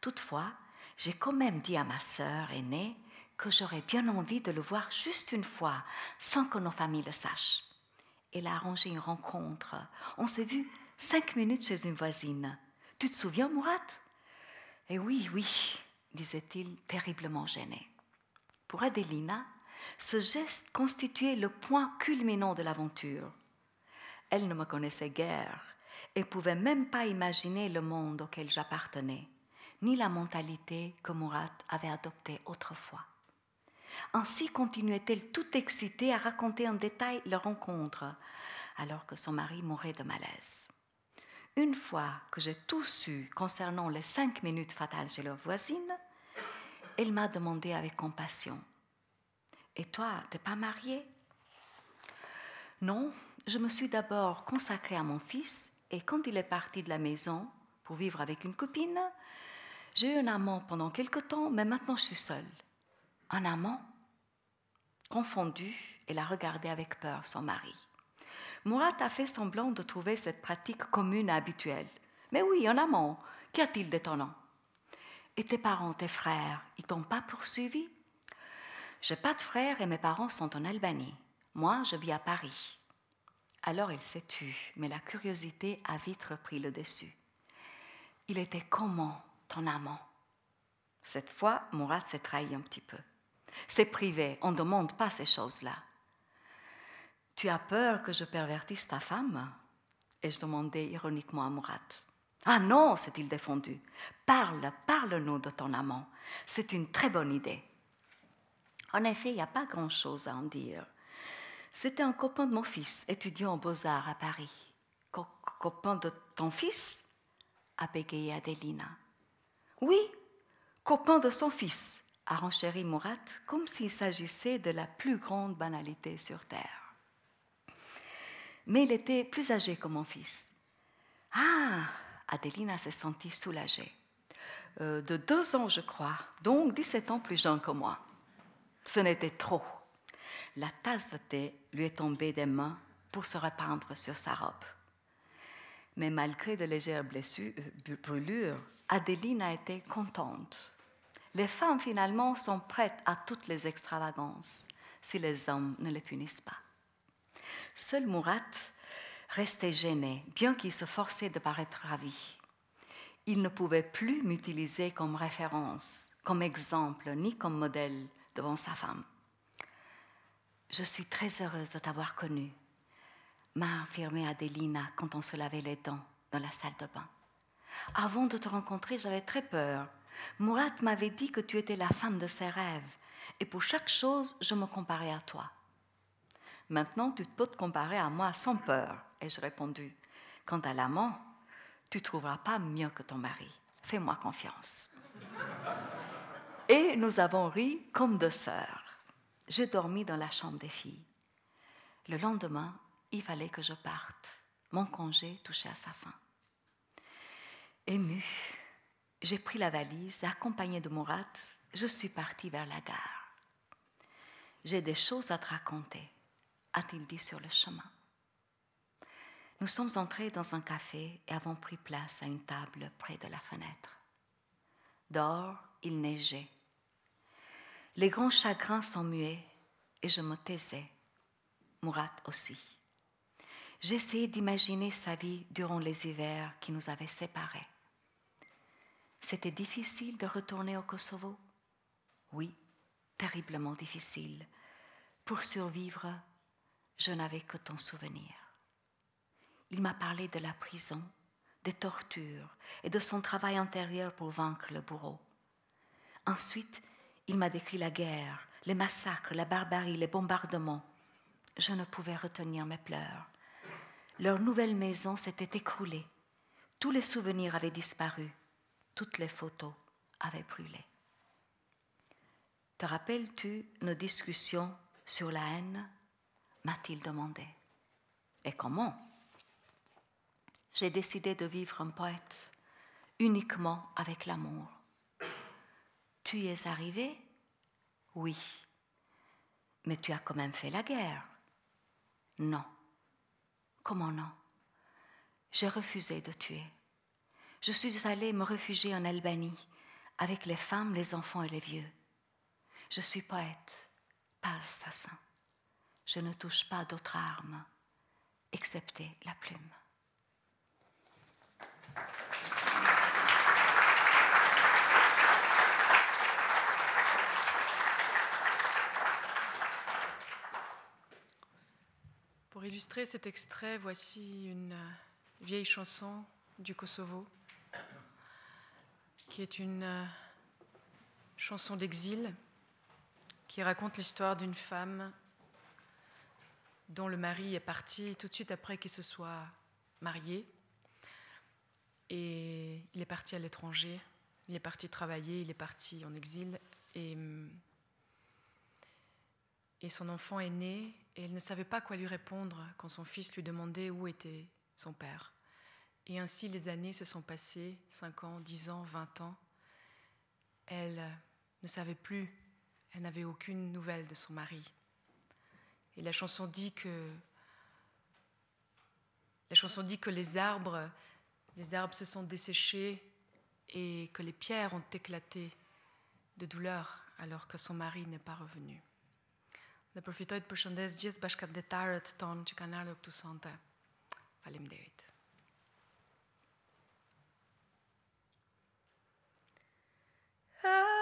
Toutefois, j'ai quand même dit à ma sœur aînée que j'aurais bien envie de le voir juste une fois, sans que nos familles le sachent. Elle a arrangé une rencontre. On s'est vu cinq minutes chez une voisine. Tu te souviens, Mourat Eh oui, oui, disait-il, terriblement gêné. Pour Adelina, ce geste constituait le point culminant de l'aventure. Elle ne me connaissait guère et pouvait même pas imaginer le monde auquel j'appartenais, ni la mentalité que Murat avait adoptée autrefois. Ainsi continuait-elle tout excitée à raconter en détail leur rencontre, alors que son mari mourait de malaise. Une fois que j'ai tout su concernant les cinq minutes fatales chez leur voisine, elle m'a demandé avec compassion Et toi, t'es pas mariée? Non, je me suis d'abord consacrée à mon fils et quand il est parti de la maison pour vivre avec une copine, j'ai eu un amant pendant quelque temps, mais maintenant je suis seule. Un amant Confondue, elle a regardé avec peur son mari. Murat a fait semblant de trouver cette pratique commune et habituelle. Mais oui, un amant, qu'y a-t-il d'étonnant? Et tes parents, tes frères, ils t'ont pas poursuivi? J'ai pas de frères et mes parents sont en Albanie. Moi, je vis à Paris. Alors il s'est tu, mais la curiosité a vite repris le dessus. Il était comment, ton amant? Cette fois, Mourad s'est trahi un petit peu. C'est privé, on ne demande pas ces choses-là. Tu as peur que je pervertisse ta femme? ai-je demandé ironiquement à Murat. Ah non, s'est-il défendu. Parle, parle-nous de ton amant. C'est une très bonne idée. En effet, il n'y a pas grand-chose à en dire. C'était un copain de mon fils, étudiant aux Beaux-Arts à Paris. copain de ton fils? a bégayé Adelina. Oui, copain de son fils, a renchéri Murat, comme s'il s'agissait de la plus grande banalité sur Terre. Mais il était plus âgé que mon fils. Ah, Adelina s'est sentie soulagée. Euh, de deux ans, je crois, donc 17 ans plus jeune que moi. Ce n'était trop. La tasse de thé lui est tombée des mains pour se répandre sur sa robe. Mais malgré de légères blessures, euh, brûlures, Adeline a été contente. Les femmes, finalement, sont prêtes à toutes les extravagances si les hommes ne les punissent pas. Seul Murat restait gêné, bien qu'il se forçait de paraître ravi. Il ne pouvait plus m'utiliser comme référence, comme exemple, ni comme modèle devant sa femme. Je suis très heureuse de t'avoir connu, m'a affirmé Adelina quand on se lavait les dents dans la salle de bain. Avant de te rencontrer, j'avais très peur. Murat m'avait dit que tu étais la femme de ses rêves, et pour chaque chose, je me comparais à toi. Maintenant, tu peux te comparer à moi sans peur, ai-je répondu. Quant à l'amant, tu ne trouveras pas mieux que ton mari. Fais-moi confiance. Et nous avons ri comme deux sœurs. J'ai dormi dans la chambre des filles. Le lendemain, il fallait que je parte. Mon congé touchait à sa fin. Émue, j'ai pris la valise accompagnée de Murat, je suis partie vers la gare. J'ai des choses à te raconter a-t-il dit sur le chemin. Nous sommes entrés dans un café et avons pris place à une table près de la fenêtre. Dehors, il neigeait. Les grands chagrins sont muets et je me taisais. Murat aussi. J'essayais d'imaginer sa vie durant les hivers qui nous avaient séparés. C'était difficile de retourner au Kosovo Oui, terriblement difficile. Pour survivre, je n'avais que ton souvenir. Il m'a parlé de la prison, des tortures et de son travail antérieur pour vaincre le bourreau. Ensuite, il m'a décrit la guerre, les massacres, la barbarie, les bombardements. Je ne pouvais retenir mes pleurs. Leur nouvelle maison s'était écroulée. Tous les souvenirs avaient disparu. Toutes les photos avaient brûlé. Te rappelles-tu nos discussions sur la haine? M'a-t-il demandé. Et comment? J'ai décidé de vivre un poète uniquement avec l'amour. Tu y es arrivé? Oui. Mais tu as quand même fait la guerre Non. Comment non? J'ai refusé de tuer. Je suis allée me réfugier en Albanie avec les femmes, les enfants et les vieux. Je suis poète, pas assassin je ne touche pas d'autres armes, excepté la plume. Pour illustrer cet extrait, voici une vieille chanson du Kosovo, qui est une chanson d'exil, qui raconte l'histoire d'une femme dont le mari est parti tout de suite après qu'il se soit marié. Et il est parti à l'étranger, il est parti travailler, il est parti en exil. Et, et son enfant est né et elle ne savait pas quoi lui répondre quand son fils lui demandait où était son père. Et ainsi les années se sont passées, 5 ans, 10 ans, 20 ans. Elle ne savait plus, elle n'avait aucune nouvelle de son mari. Et la chanson dit que la chanson dit que les arbres, les arbres se sont desséchés et que les pierres ont éclaté de douleur alors que son mari n'est pas revenu. Dhe përfitoj të përshëndes gjithë bashkëdetarët tonë që kanë ardhur këtu sonte. Faleminderit. Ah.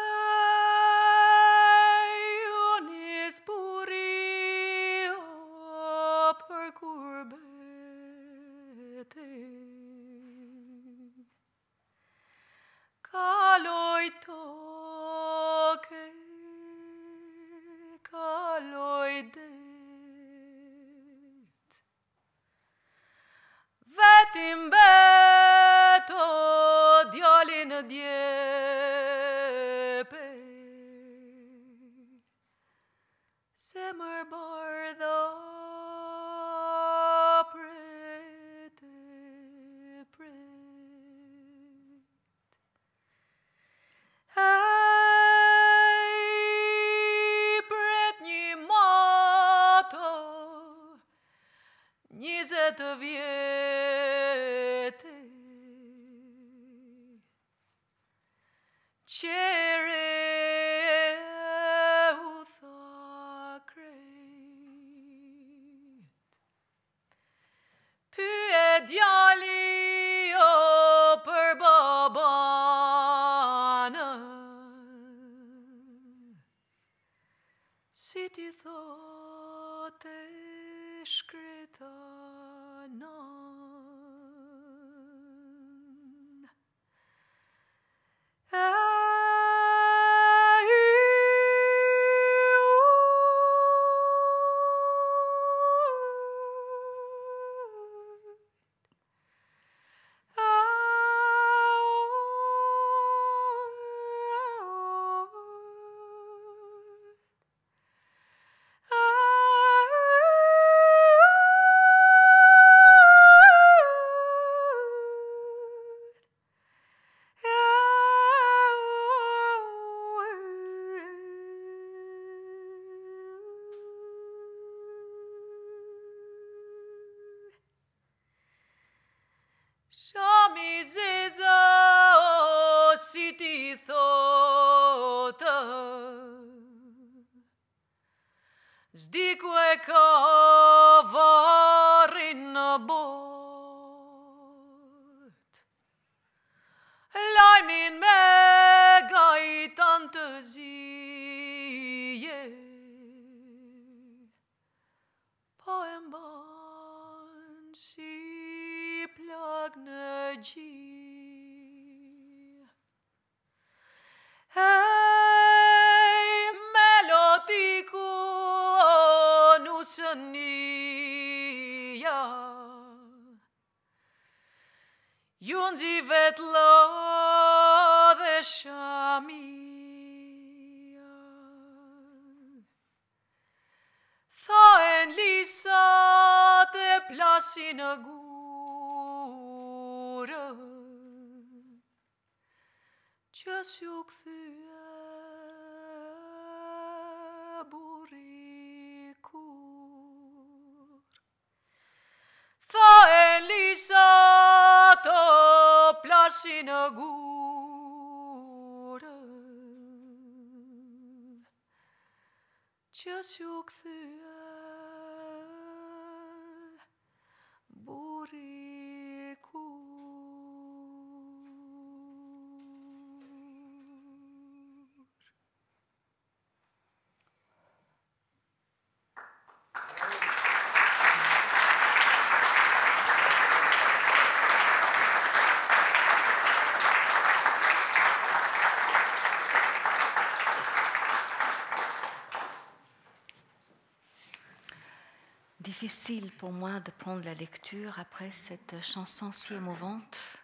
Difficile pour moi de prendre la lecture après cette chanson si émouvante.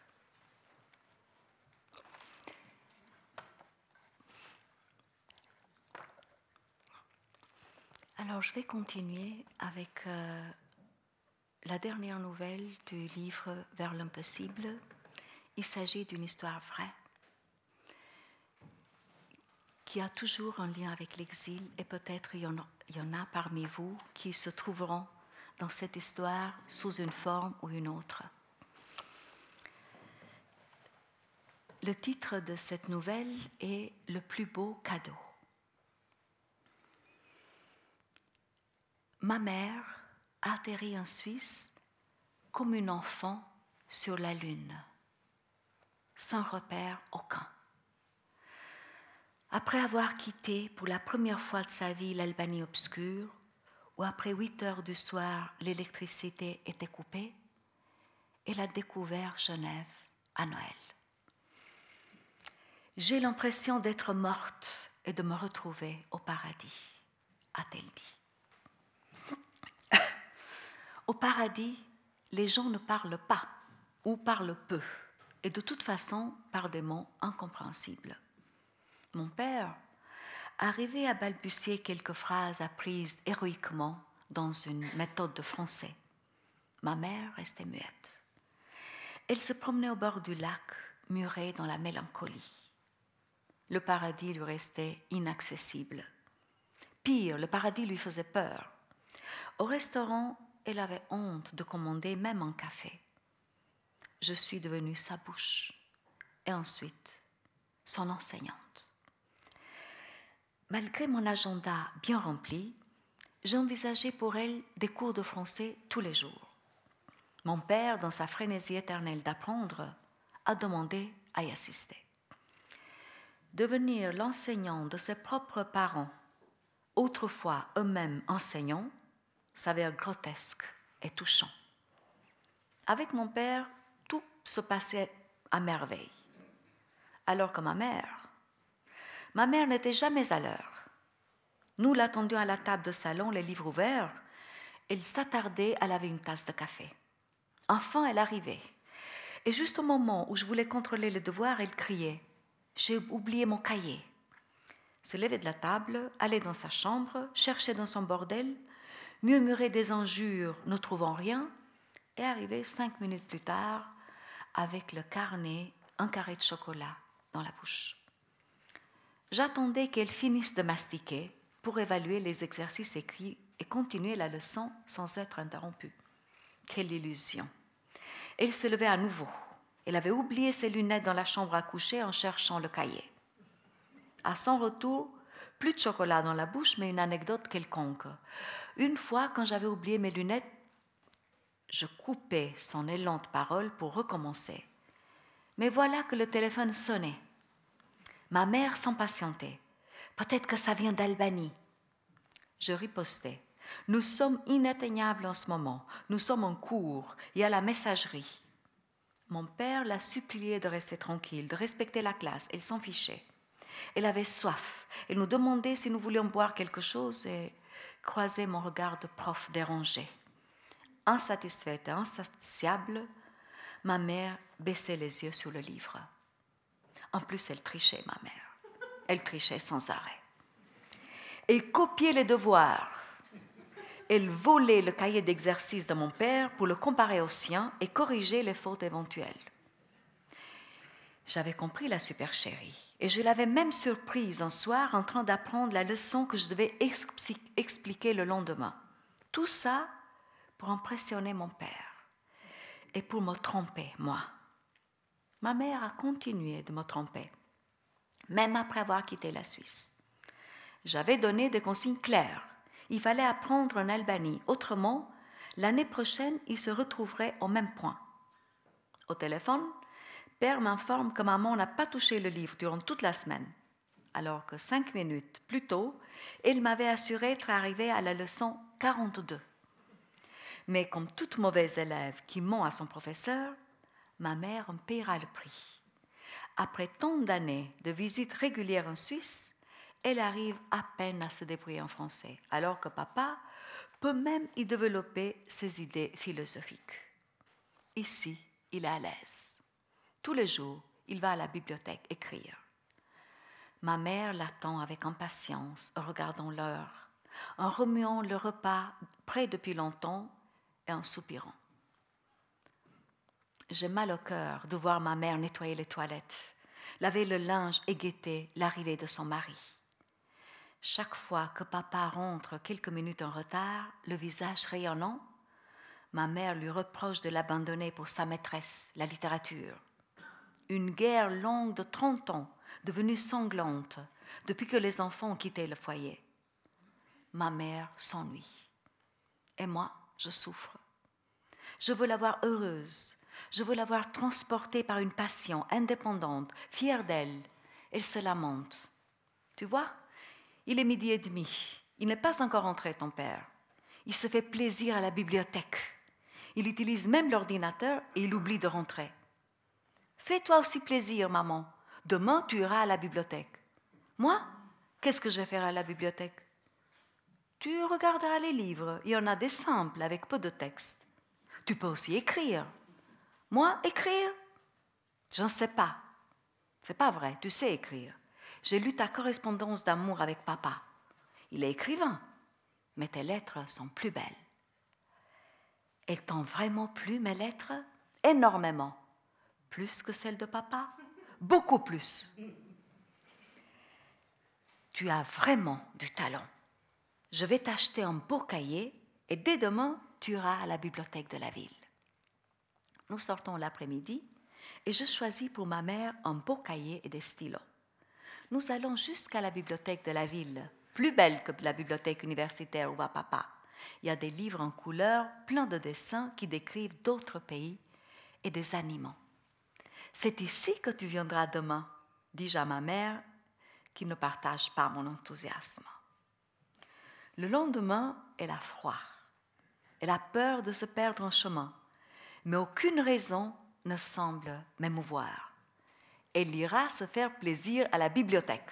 Alors je vais continuer avec euh, la dernière nouvelle du livre Vers l'impossible. Il s'agit d'une histoire vraie qui a toujours un lien avec l'exil et peut-être il y, en a, il y en a parmi vous qui se trouveront dans cette histoire sous une forme ou une autre. Le titre de cette nouvelle est Le plus beau cadeau. Ma mère a atterri en Suisse comme une enfant sur la Lune, sans repère aucun. Après avoir quitté pour la première fois de sa vie l'Albanie obscure, où après 8 heures du soir l'électricité était coupée, elle a découvert Genève à Noël. J'ai l'impression d'être morte et de me retrouver au paradis, a-t-elle dit. au paradis, les gens ne parlent pas ou parlent peu, et de toute façon par des mots incompréhensibles. Mon père arrivait à balbutier quelques phrases apprises héroïquement dans une méthode de français. Ma mère restait muette. Elle se promenait au bord du lac, murée dans la mélancolie. Le paradis lui restait inaccessible. Pire, le paradis lui faisait peur. Au restaurant, elle avait honte de commander même un café. Je suis devenue sa bouche et ensuite son enseignante. Malgré mon agenda bien rempli, j'envisageais pour elle des cours de français tous les jours. Mon père, dans sa frénésie éternelle d'apprendre, a demandé à y assister. Devenir l'enseignant de ses propres parents, autrefois eux-mêmes enseignants, s'avère grotesque et touchant. Avec mon père, tout se passait à merveille. Alors que ma mère, ma mère n'était jamais à l'heure. Nous l'attendions à la table de salon, les livres ouverts. Elle s'attardait à laver une tasse de café. Enfin, elle arrivait. Et juste au moment où je voulais contrôler le devoir, elle criait J'ai oublié mon cahier. Se levait de la table, allait dans sa chambre, cherchait dans son bordel, murmurait des injures, ne trouvant rien, et arrivait cinq minutes plus tard avec le carnet, un carré de chocolat dans la bouche. J'attendais qu'elle finisse de mastiquer pour évaluer les exercices écrits et continuer la leçon sans être interrompue. Quelle illusion. Elle se levait à nouveau. Elle avait oublié ses lunettes dans la chambre à coucher en cherchant le cahier. À son retour, plus de chocolat dans la bouche, mais une anecdote quelconque. Une fois, quand j'avais oublié mes lunettes, je coupais son élan de parole pour recommencer. Mais voilà que le téléphone sonnait. Ma mère s'impatientait. Peut-être que ça vient d'Albanie. Je ripostais. Nous sommes inatteignables en ce moment. Nous sommes en cours et à la messagerie. Mon père l'a supplié de rester tranquille, de respecter la classe. Elle s'en fichait. Elle avait soif. Elle nous demandait si nous voulions boire quelque chose et croisait mon regard de prof dérangé. Insatisfaite et insatiable, ma mère baissait les yeux sur le livre. En plus, elle trichait, ma mère. Elle trichait sans arrêt. Elle copiait les devoirs. Elle volait le cahier d'exercice de mon père pour le comparer au sien et corriger les fautes éventuelles. J'avais compris la supercherie et je l'avais même surprise un soir en train d'apprendre la leçon que je devais expliquer le lendemain. Tout ça pour impressionner mon père et pour me tromper, moi. Ma mère a continué de me tromper, même après avoir quitté la Suisse. J'avais donné des consignes claires. Il fallait apprendre en Albanie. Autrement, l'année prochaine, il se retrouverait au même point. Au téléphone, Père m'informe que maman n'a pas touché le livre durant toute la semaine, alors que cinq minutes plus tôt, il m'avait assuré être arrivé à la leçon 42. Mais comme toute mauvaise élève qui ment à son professeur, ma mère en paiera le prix. Après tant d'années de visites régulières en Suisse, elle arrive à peine à se débrouiller en français, alors que papa peut même y développer ses idées philosophiques. Ici, il est à l'aise. Tous les jours, il va à la bibliothèque écrire. Ma mère l'attend avec impatience en regardant l'heure, en remuant le repas prêt depuis longtemps et en soupirant. J'ai mal au cœur de voir ma mère nettoyer les toilettes, laver le linge et guetter l'arrivée de son mari. Chaque fois que papa rentre quelques minutes en retard, le visage rayonnant, ma mère lui reproche de l'abandonner pour sa maîtresse, la littérature une guerre longue de 30 ans, devenue sanglante, depuis que les enfants ont quitté le foyer. Ma mère s'ennuie. Et moi, je souffre. Je veux la voir heureuse. Je veux la voir transportée par une passion indépendante, fière d'elle. Elle se lamente. Tu vois, il est midi et demi. Il n'est pas encore entré, ton père. Il se fait plaisir à la bibliothèque. Il utilise même l'ordinateur et il oublie de rentrer. Fais-toi aussi plaisir, maman. Demain, tu iras à la bibliothèque. Moi, qu'est-ce que je vais faire à la bibliothèque? Tu regarderas les livres. Il y en a des simples avec peu de texte. Tu peux aussi écrire. Moi, écrire? J'en sais pas. C'est pas vrai, tu sais écrire. J'ai lu ta correspondance d'amour avec papa. Il est écrivain, mais tes lettres sont plus belles. Elles t'ont vraiment plu, mes lettres? Énormément. Plus que celles de papa? Beaucoup plus. Tu as vraiment du talent. Je vais t'acheter un beau cahier et dès demain, tu iras à la bibliothèque de la ville. Nous sortons l'après-midi et je choisis pour ma mère un beau cahier et des stylos. Nous allons jusqu'à la bibliothèque de la ville, plus belle que la bibliothèque universitaire où va papa. Il y a des livres en couleur, plein de dessins qui décrivent d'autres pays et des animaux. C'est ici que tu viendras demain, dis-je à ma mère, qui ne partage pas mon enthousiasme. Le lendemain, elle a froid. Elle a peur de se perdre en chemin, mais aucune raison ne semble m'émouvoir. Elle ira se faire plaisir à la bibliothèque.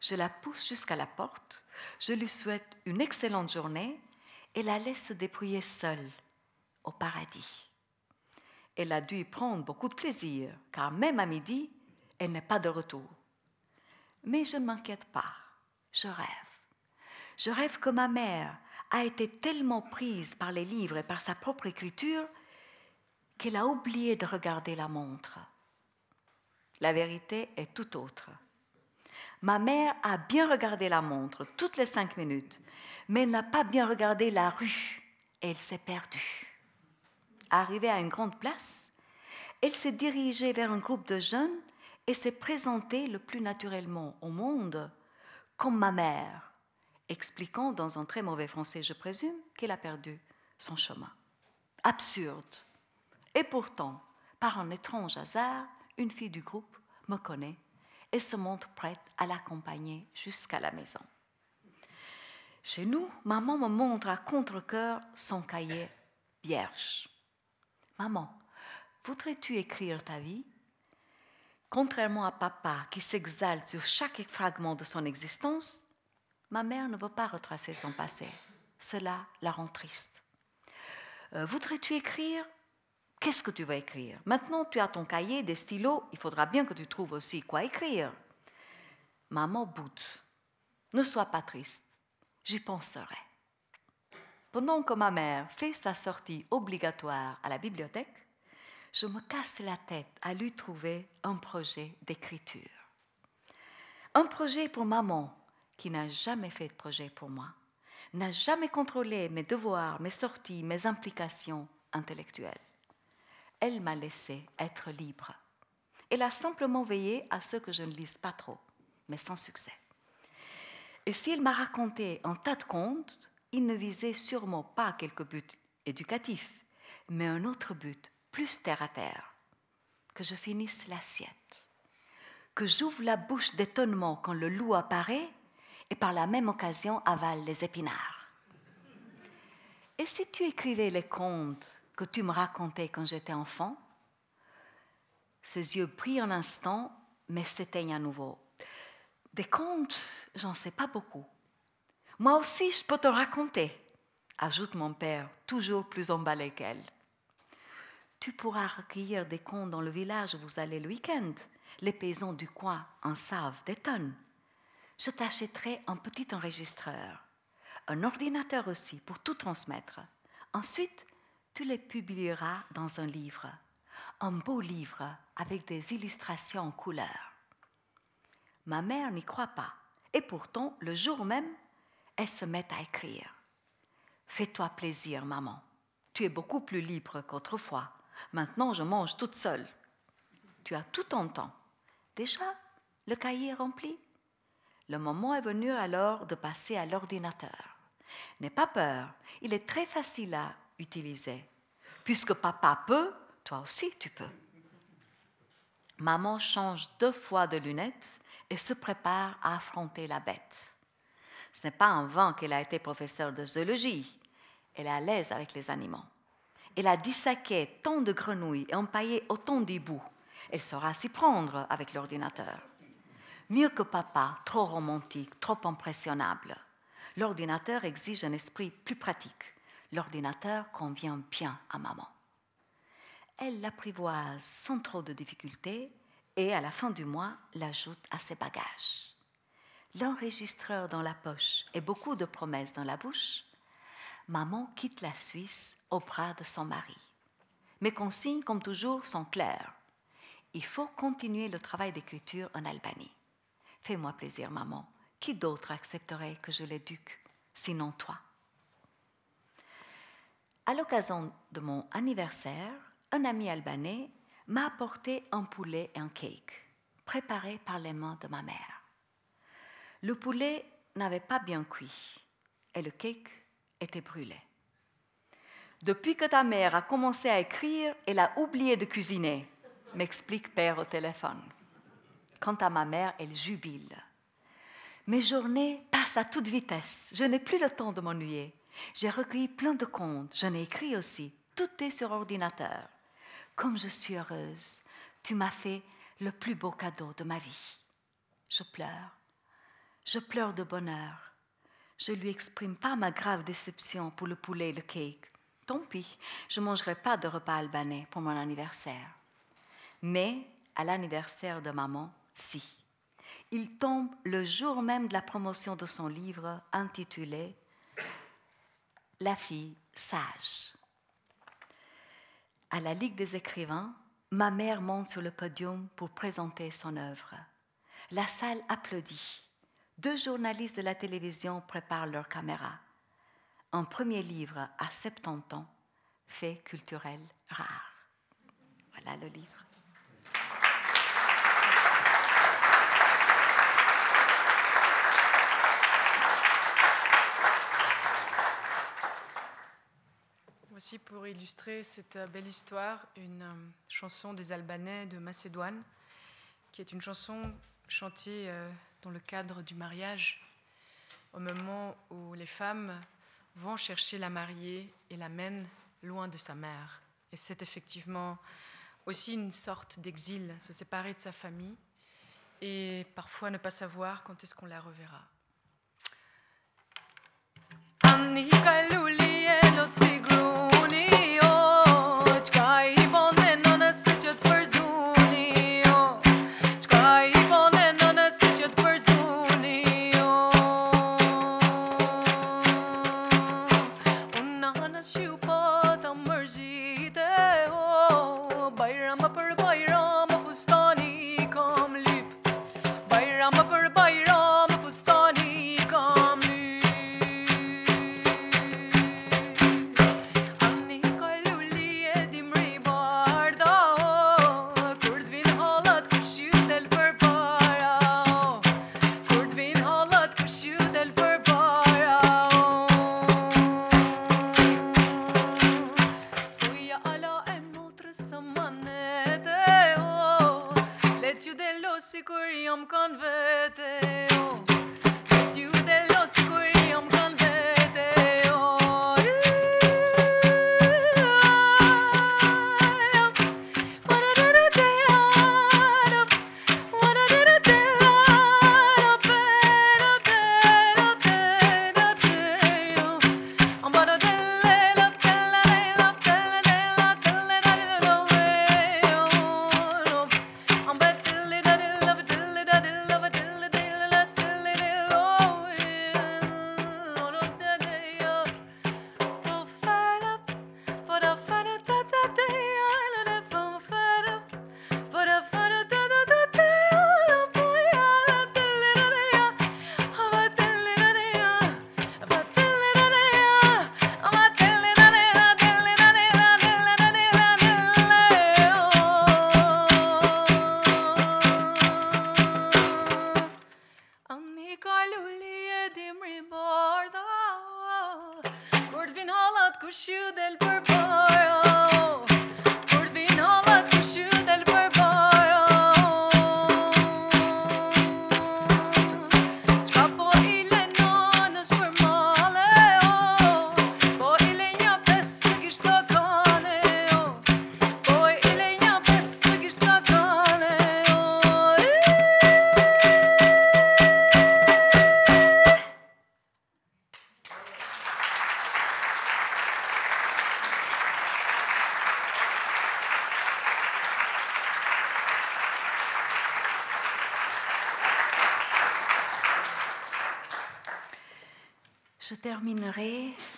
Je la pousse jusqu'à la porte, je lui souhaite une excellente journée et la laisse se seule au paradis. Elle a dû y prendre beaucoup de plaisir, car même à midi, elle n'est pas de retour. Mais je ne m'inquiète pas, je rêve. Je rêve que ma mère a été tellement prise par les livres et par sa propre écriture qu'elle a oublié de regarder la montre. La vérité est tout autre. Ma mère a bien regardé la montre toutes les cinq minutes, mais elle n'a pas bien regardé la rue et elle s'est perdue. Arrivée à une grande place, elle s'est dirigée vers un groupe de jeunes et s'est présentée le plus naturellement au monde comme ma mère, expliquant dans un très mauvais français, je présume, qu'elle a perdu son chemin. Absurde. Et pourtant, par un étrange hasard, une fille du groupe me connaît et se montre prête à l'accompagner jusqu'à la maison. Chez nous, maman me montre à contre-coeur son cahier vierge. Maman, voudrais-tu écrire ta vie? Contrairement à papa qui s'exalte sur chaque fragment de son existence, ma mère ne veut pas retracer son passé. Cela la rend triste. Euh, voudrais-tu écrire? Qu'est-ce que tu vas écrire? Maintenant, tu as ton cahier, des stylos, il faudra bien que tu trouves aussi quoi écrire. Maman boude. Ne sois pas triste, j'y penserai. Pendant que ma mère fait sa sortie obligatoire à la bibliothèque, je me casse la tête à lui trouver un projet d'écriture. Un projet pour maman, qui n'a jamais fait de projet pour moi, n'a jamais contrôlé mes devoirs, mes sorties, mes implications intellectuelles elle m'a laissé être libre. Elle a simplement veillé à ce que je ne lise pas trop, mais sans succès. Et s'il m'a raconté un tas de contes, il ne visait sûrement pas quelques buts éducatifs, mais un autre but, plus terre à terre, que je finisse l'assiette, que j'ouvre la bouche d'étonnement quand le loup apparaît et par la même occasion avale les épinards. Et si tu écrivais les contes que tu me racontais quand j'étais enfant. Ses yeux brillent un instant, mais s'éteignent à nouveau. Des contes, j'en sais pas beaucoup. Moi aussi, je peux te raconter, ajoute mon père, toujours plus emballé qu'elle. Tu pourras recueillir des contes dans le village où vous allez le week-end. Les paysans du coin en savent des tonnes. Je t'achèterai un petit enregistreur, un ordinateur aussi pour tout transmettre. Ensuite, tu les publieras dans un livre, un beau livre avec des illustrations en couleur. Ma mère n'y croit pas, et pourtant, le jour même, elle se met à écrire. Fais-toi plaisir, maman. Tu es beaucoup plus libre qu'autrefois. Maintenant, je mange toute seule. Tu as tout ton temps. Déjà, le cahier est rempli. Le moment est venu alors de passer à l'ordinateur. N'aie pas peur, il est très facile à utiliser. Puisque papa peut, toi aussi tu peux. Maman change deux fois de lunettes et se prépare à affronter la bête. Ce n'est pas en vain qu'elle a été professeure de zoologie. Elle est à l'aise avec les animaux. Elle a dissaqué tant de grenouilles et empaillé autant d'hiboux. Elle saura s'y prendre avec l'ordinateur. Mieux que papa, trop romantique, trop impressionnable. L'ordinateur exige un esprit plus pratique l'ordinateur convient bien à maman. Elle l'apprivoise sans trop de difficultés et à la fin du mois l'ajoute à ses bagages. L'enregistreur dans la poche et beaucoup de promesses dans la bouche, maman quitte la Suisse au bras de son mari. Mes consignes, comme toujours, sont claires. Il faut continuer le travail d'écriture en Albanie. Fais-moi plaisir, maman. Qui d'autre accepterait que je l'éduque, sinon toi? À l'occasion de mon anniversaire, un ami albanais m'a apporté un poulet et un cake, préparé par les mains de ma mère. Le poulet n'avait pas bien cuit et le cake était brûlé. Depuis que ta mère a commencé à écrire, elle a oublié de cuisiner, m'explique père au téléphone. Quant à ma mère, elle jubile. Mes journées passent à toute vitesse. Je n'ai plus le temps de m'ennuyer. J'ai recueilli plein de contes. Je n'ai écrit aussi. Tout est sur ordinateur. Comme je suis heureuse. Tu m'as fait le plus beau cadeau de ma vie. Je pleure. Je pleure de bonheur. Je lui exprime pas ma grave déception pour le poulet et le cake. Tant pis, je ne mangerai pas de repas albanais pour mon anniversaire. Mais à l'anniversaire de maman, si. Il tombe le jour même de la promotion de son livre intitulé La fille sage. À la Ligue des écrivains, ma mère monte sur le podium pour présenter son œuvre. La salle applaudit. Deux journalistes de la télévision préparent leur caméra. Un premier livre à 70 ans, fait culturel rare. Voilà le livre. Pour illustrer cette euh, belle histoire une euh, chanson des Albanais de Macédoine, qui est une chanson chantée euh, dans le cadre du mariage, au moment où les femmes vont chercher la mariée et la mènent loin de sa mère. Et c'est effectivement aussi une sorte d'exil, se séparer de sa famille et parfois ne pas savoir quand est-ce qu'on la reverra. Annika luli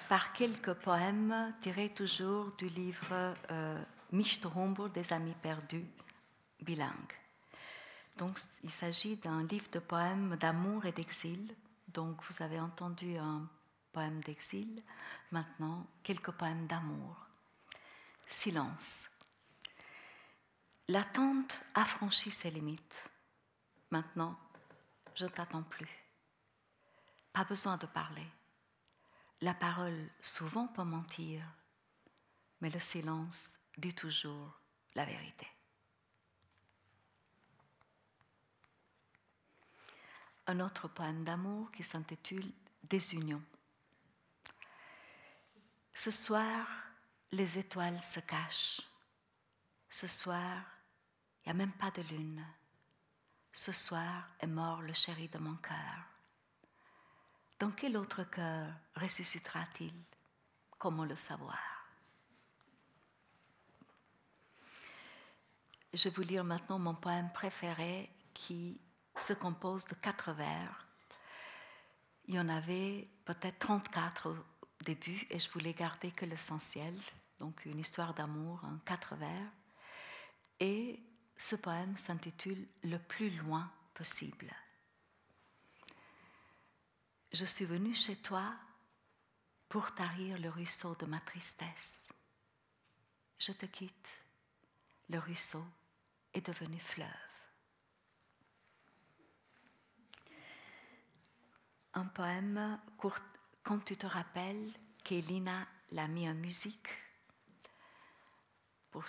par quelques poèmes tirés toujours du livre euh, Humble des Amis perdus, bilingue. Donc, il s'agit d'un livre de poèmes d'amour et d'exil. Donc, vous avez entendu un poème d'exil, maintenant quelques poèmes d'amour. Silence. L'attente a franchi ses limites. Maintenant, je t'attends plus. Pas besoin de parler. La parole souvent peut mentir, mais le silence dit toujours la vérité. Un autre poème d'amour qui s'intitule Désunion. Ce soir, les étoiles se cachent. Ce soir, il n'y a même pas de lune. Ce soir est mort le chéri de mon cœur. Dans quel autre cœur ressuscitera-t-il? Comment le savoir? Je vais vous lire maintenant mon poème préféré qui se compose de quatre vers. Il y en avait peut-être 34 au début et je voulais garder que l'essentiel, donc une histoire d'amour en quatre vers. Et ce poème s'intitule Le plus loin possible. Je suis venue chez toi pour tarir le ruisseau de ma tristesse. Je te quitte, le ruisseau est devenu fleuve. Un poème quand tu te rappelles qu'Elina l'a mis en musique euh,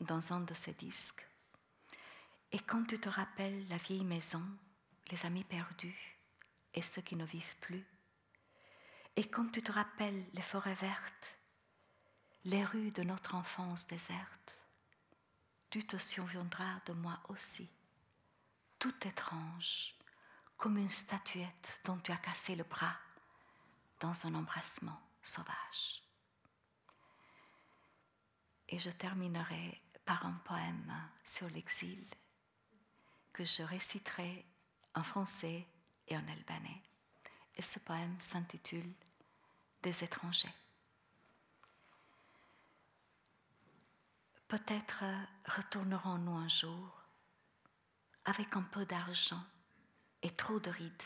dans un de ses disques. Et quand tu te rappelles la vieille maison, les amis perdus, et ceux qui ne vivent plus. Et quand tu te rappelles les forêts vertes, les rues de notre enfance déserte, tu te souviendras de moi aussi, tout étrange, comme une statuette dont tu as cassé le bras dans un embrassement sauvage. Et je terminerai par un poème sur l'exil que je réciterai en français et en albanais. Et ce poème s'intitule Des étrangers. Peut-être retournerons-nous un jour avec un peu d'argent et trop de rides,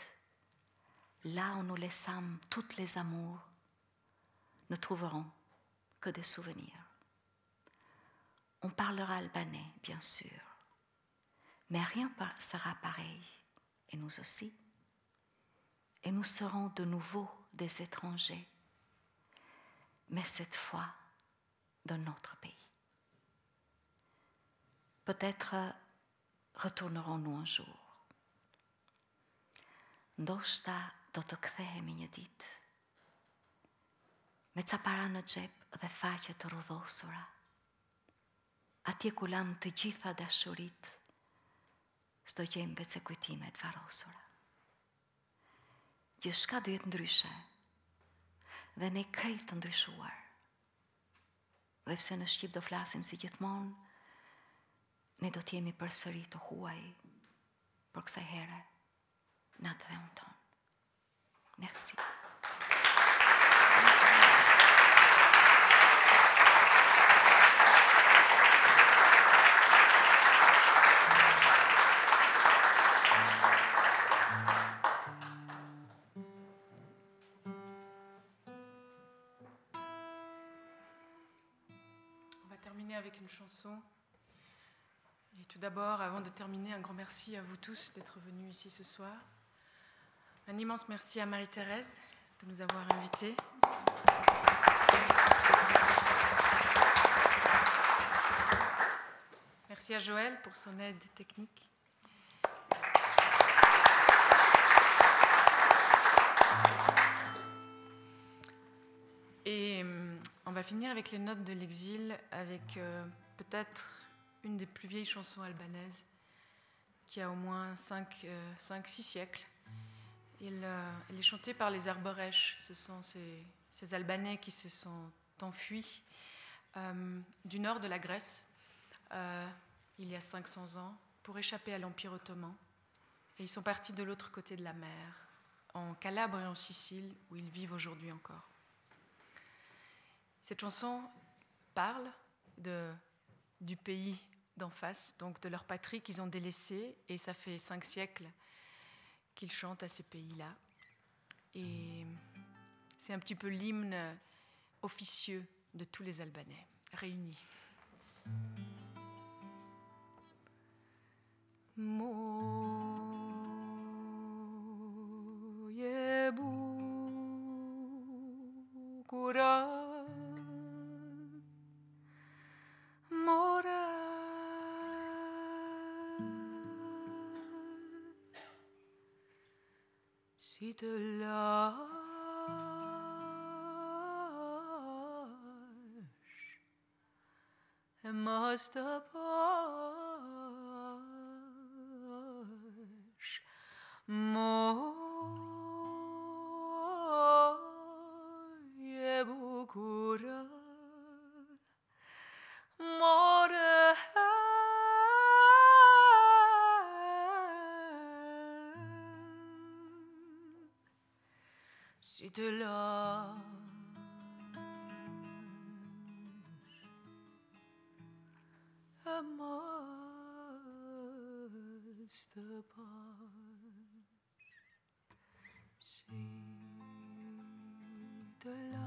là où nous laissâmes toutes les amours, ne trouverons que des souvenirs. On parlera albanais, bien sûr, mais rien sera pareil, et nous aussi et nous serons de nouveau des étrangers, mais cette fois dans notre pays. Peut-être retournerons-nous un jour. Ndoshta do të kthehemi një ditë me ca para në xhep dhe faqe të rrudhosura. Atje ku lam të gjitha dashurit, sto gjejmë vetë kujtimet varosura gjithë do jetë ndryshe dhe ne krejt të ndryshuar. Dhe pse në Shqip do flasim si gjithmonë, ne do t'jemi për sëri të huaj për kësaj here, natë dhe unë tonë. Merci. Chanson. Et tout d'abord, avant de terminer, un grand merci à vous tous d'être venus ici ce soir. Un immense merci à Marie-Thérèse de nous avoir invités. Merci à Joël pour son aide technique. On va finir avec les notes de l'exil, avec euh, peut-être une des plus vieilles chansons albanaises, qui a au moins 5-6 euh, siècles. Euh, elle est chantée par les Arborèches, ce sont ces Albanais qui se sont enfuis du nord de la Grèce il y a 500 ans pour échapper à l'Empire ottoman. Et ils sont partis de l'autre côté de la mer, en Calabre et en Sicile, où ils vivent aujourd'hui encore. Cette chanson parle du pays d'en face, donc de leur patrie qu'ils ont délaissée, et ça fait cinq siècles qu'ils chantent à ce pays-là. Et c'est un petit peu l'hymne officieux de tous les Albanais réunis. Moje si te lâche, must apart. de l'or. See the light.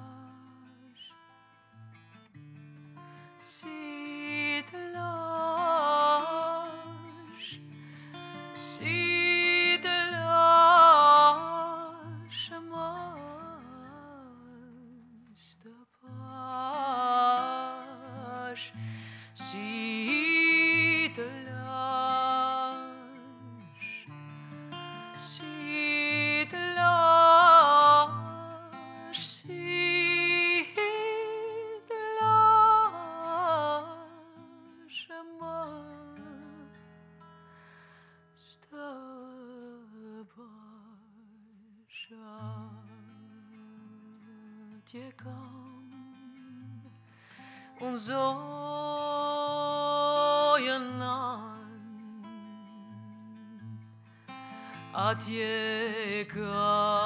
a tě kráľ.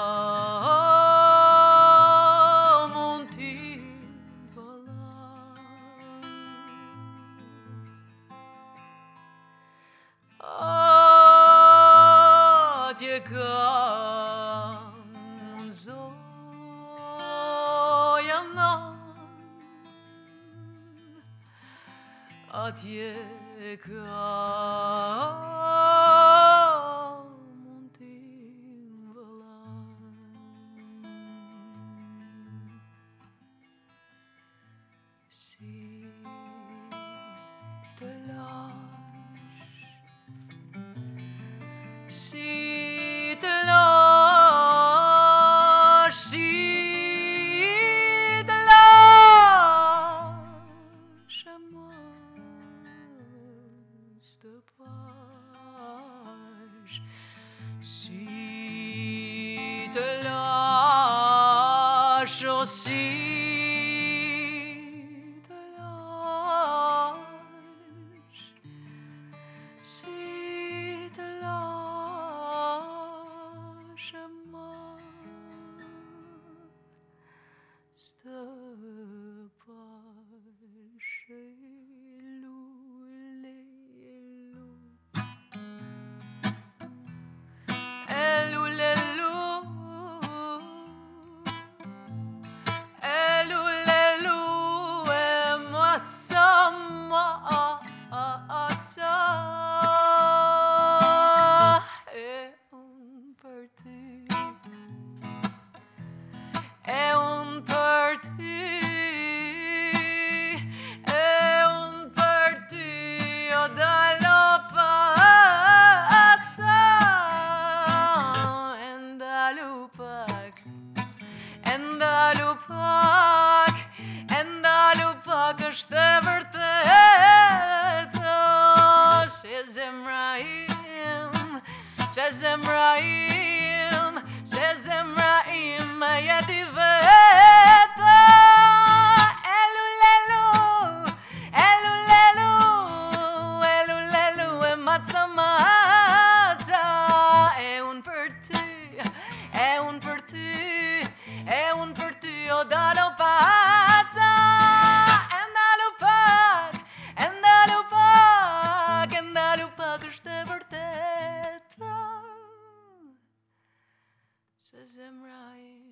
Sözüm raim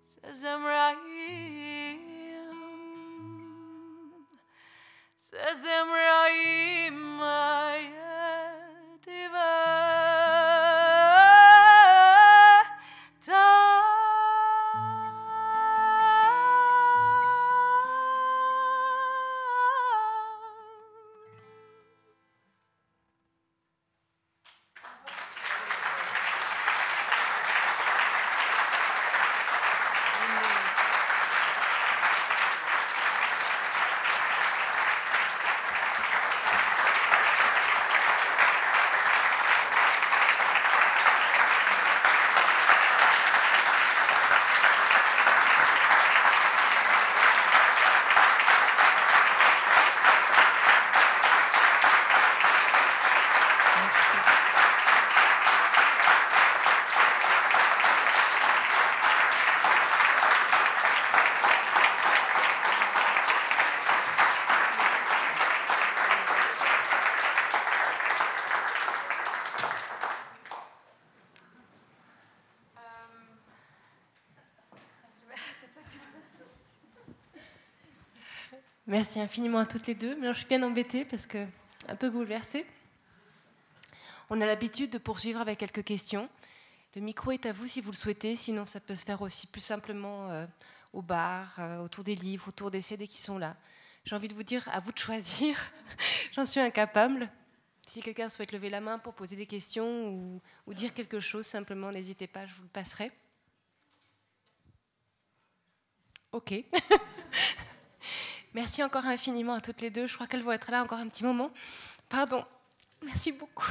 Says raim Sözüm raim Merci infiniment à toutes les deux. Mais je suis bien embêtée parce que un peu bouleversée. On a l'habitude de poursuivre avec quelques questions. Le micro est à vous si vous le souhaitez, sinon ça peut se faire aussi plus simplement euh, au bar, euh, autour des livres, autour des CD qui sont là. J'ai envie de vous dire à vous de choisir. J'en suis incapable. Si quelqu'un souhaite lever la main pour poser des questions ou, ou dire quelque chose, simplement n'hésitez pas, je vous le passerai. Ok. Merci encore infiniment à toutes les deux. Je crois qu'elles vont être là encore un petit moment. Pardon. Merci beaucoup.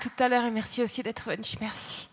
Tout à l'heure et merci aussi d'être venu. Merci.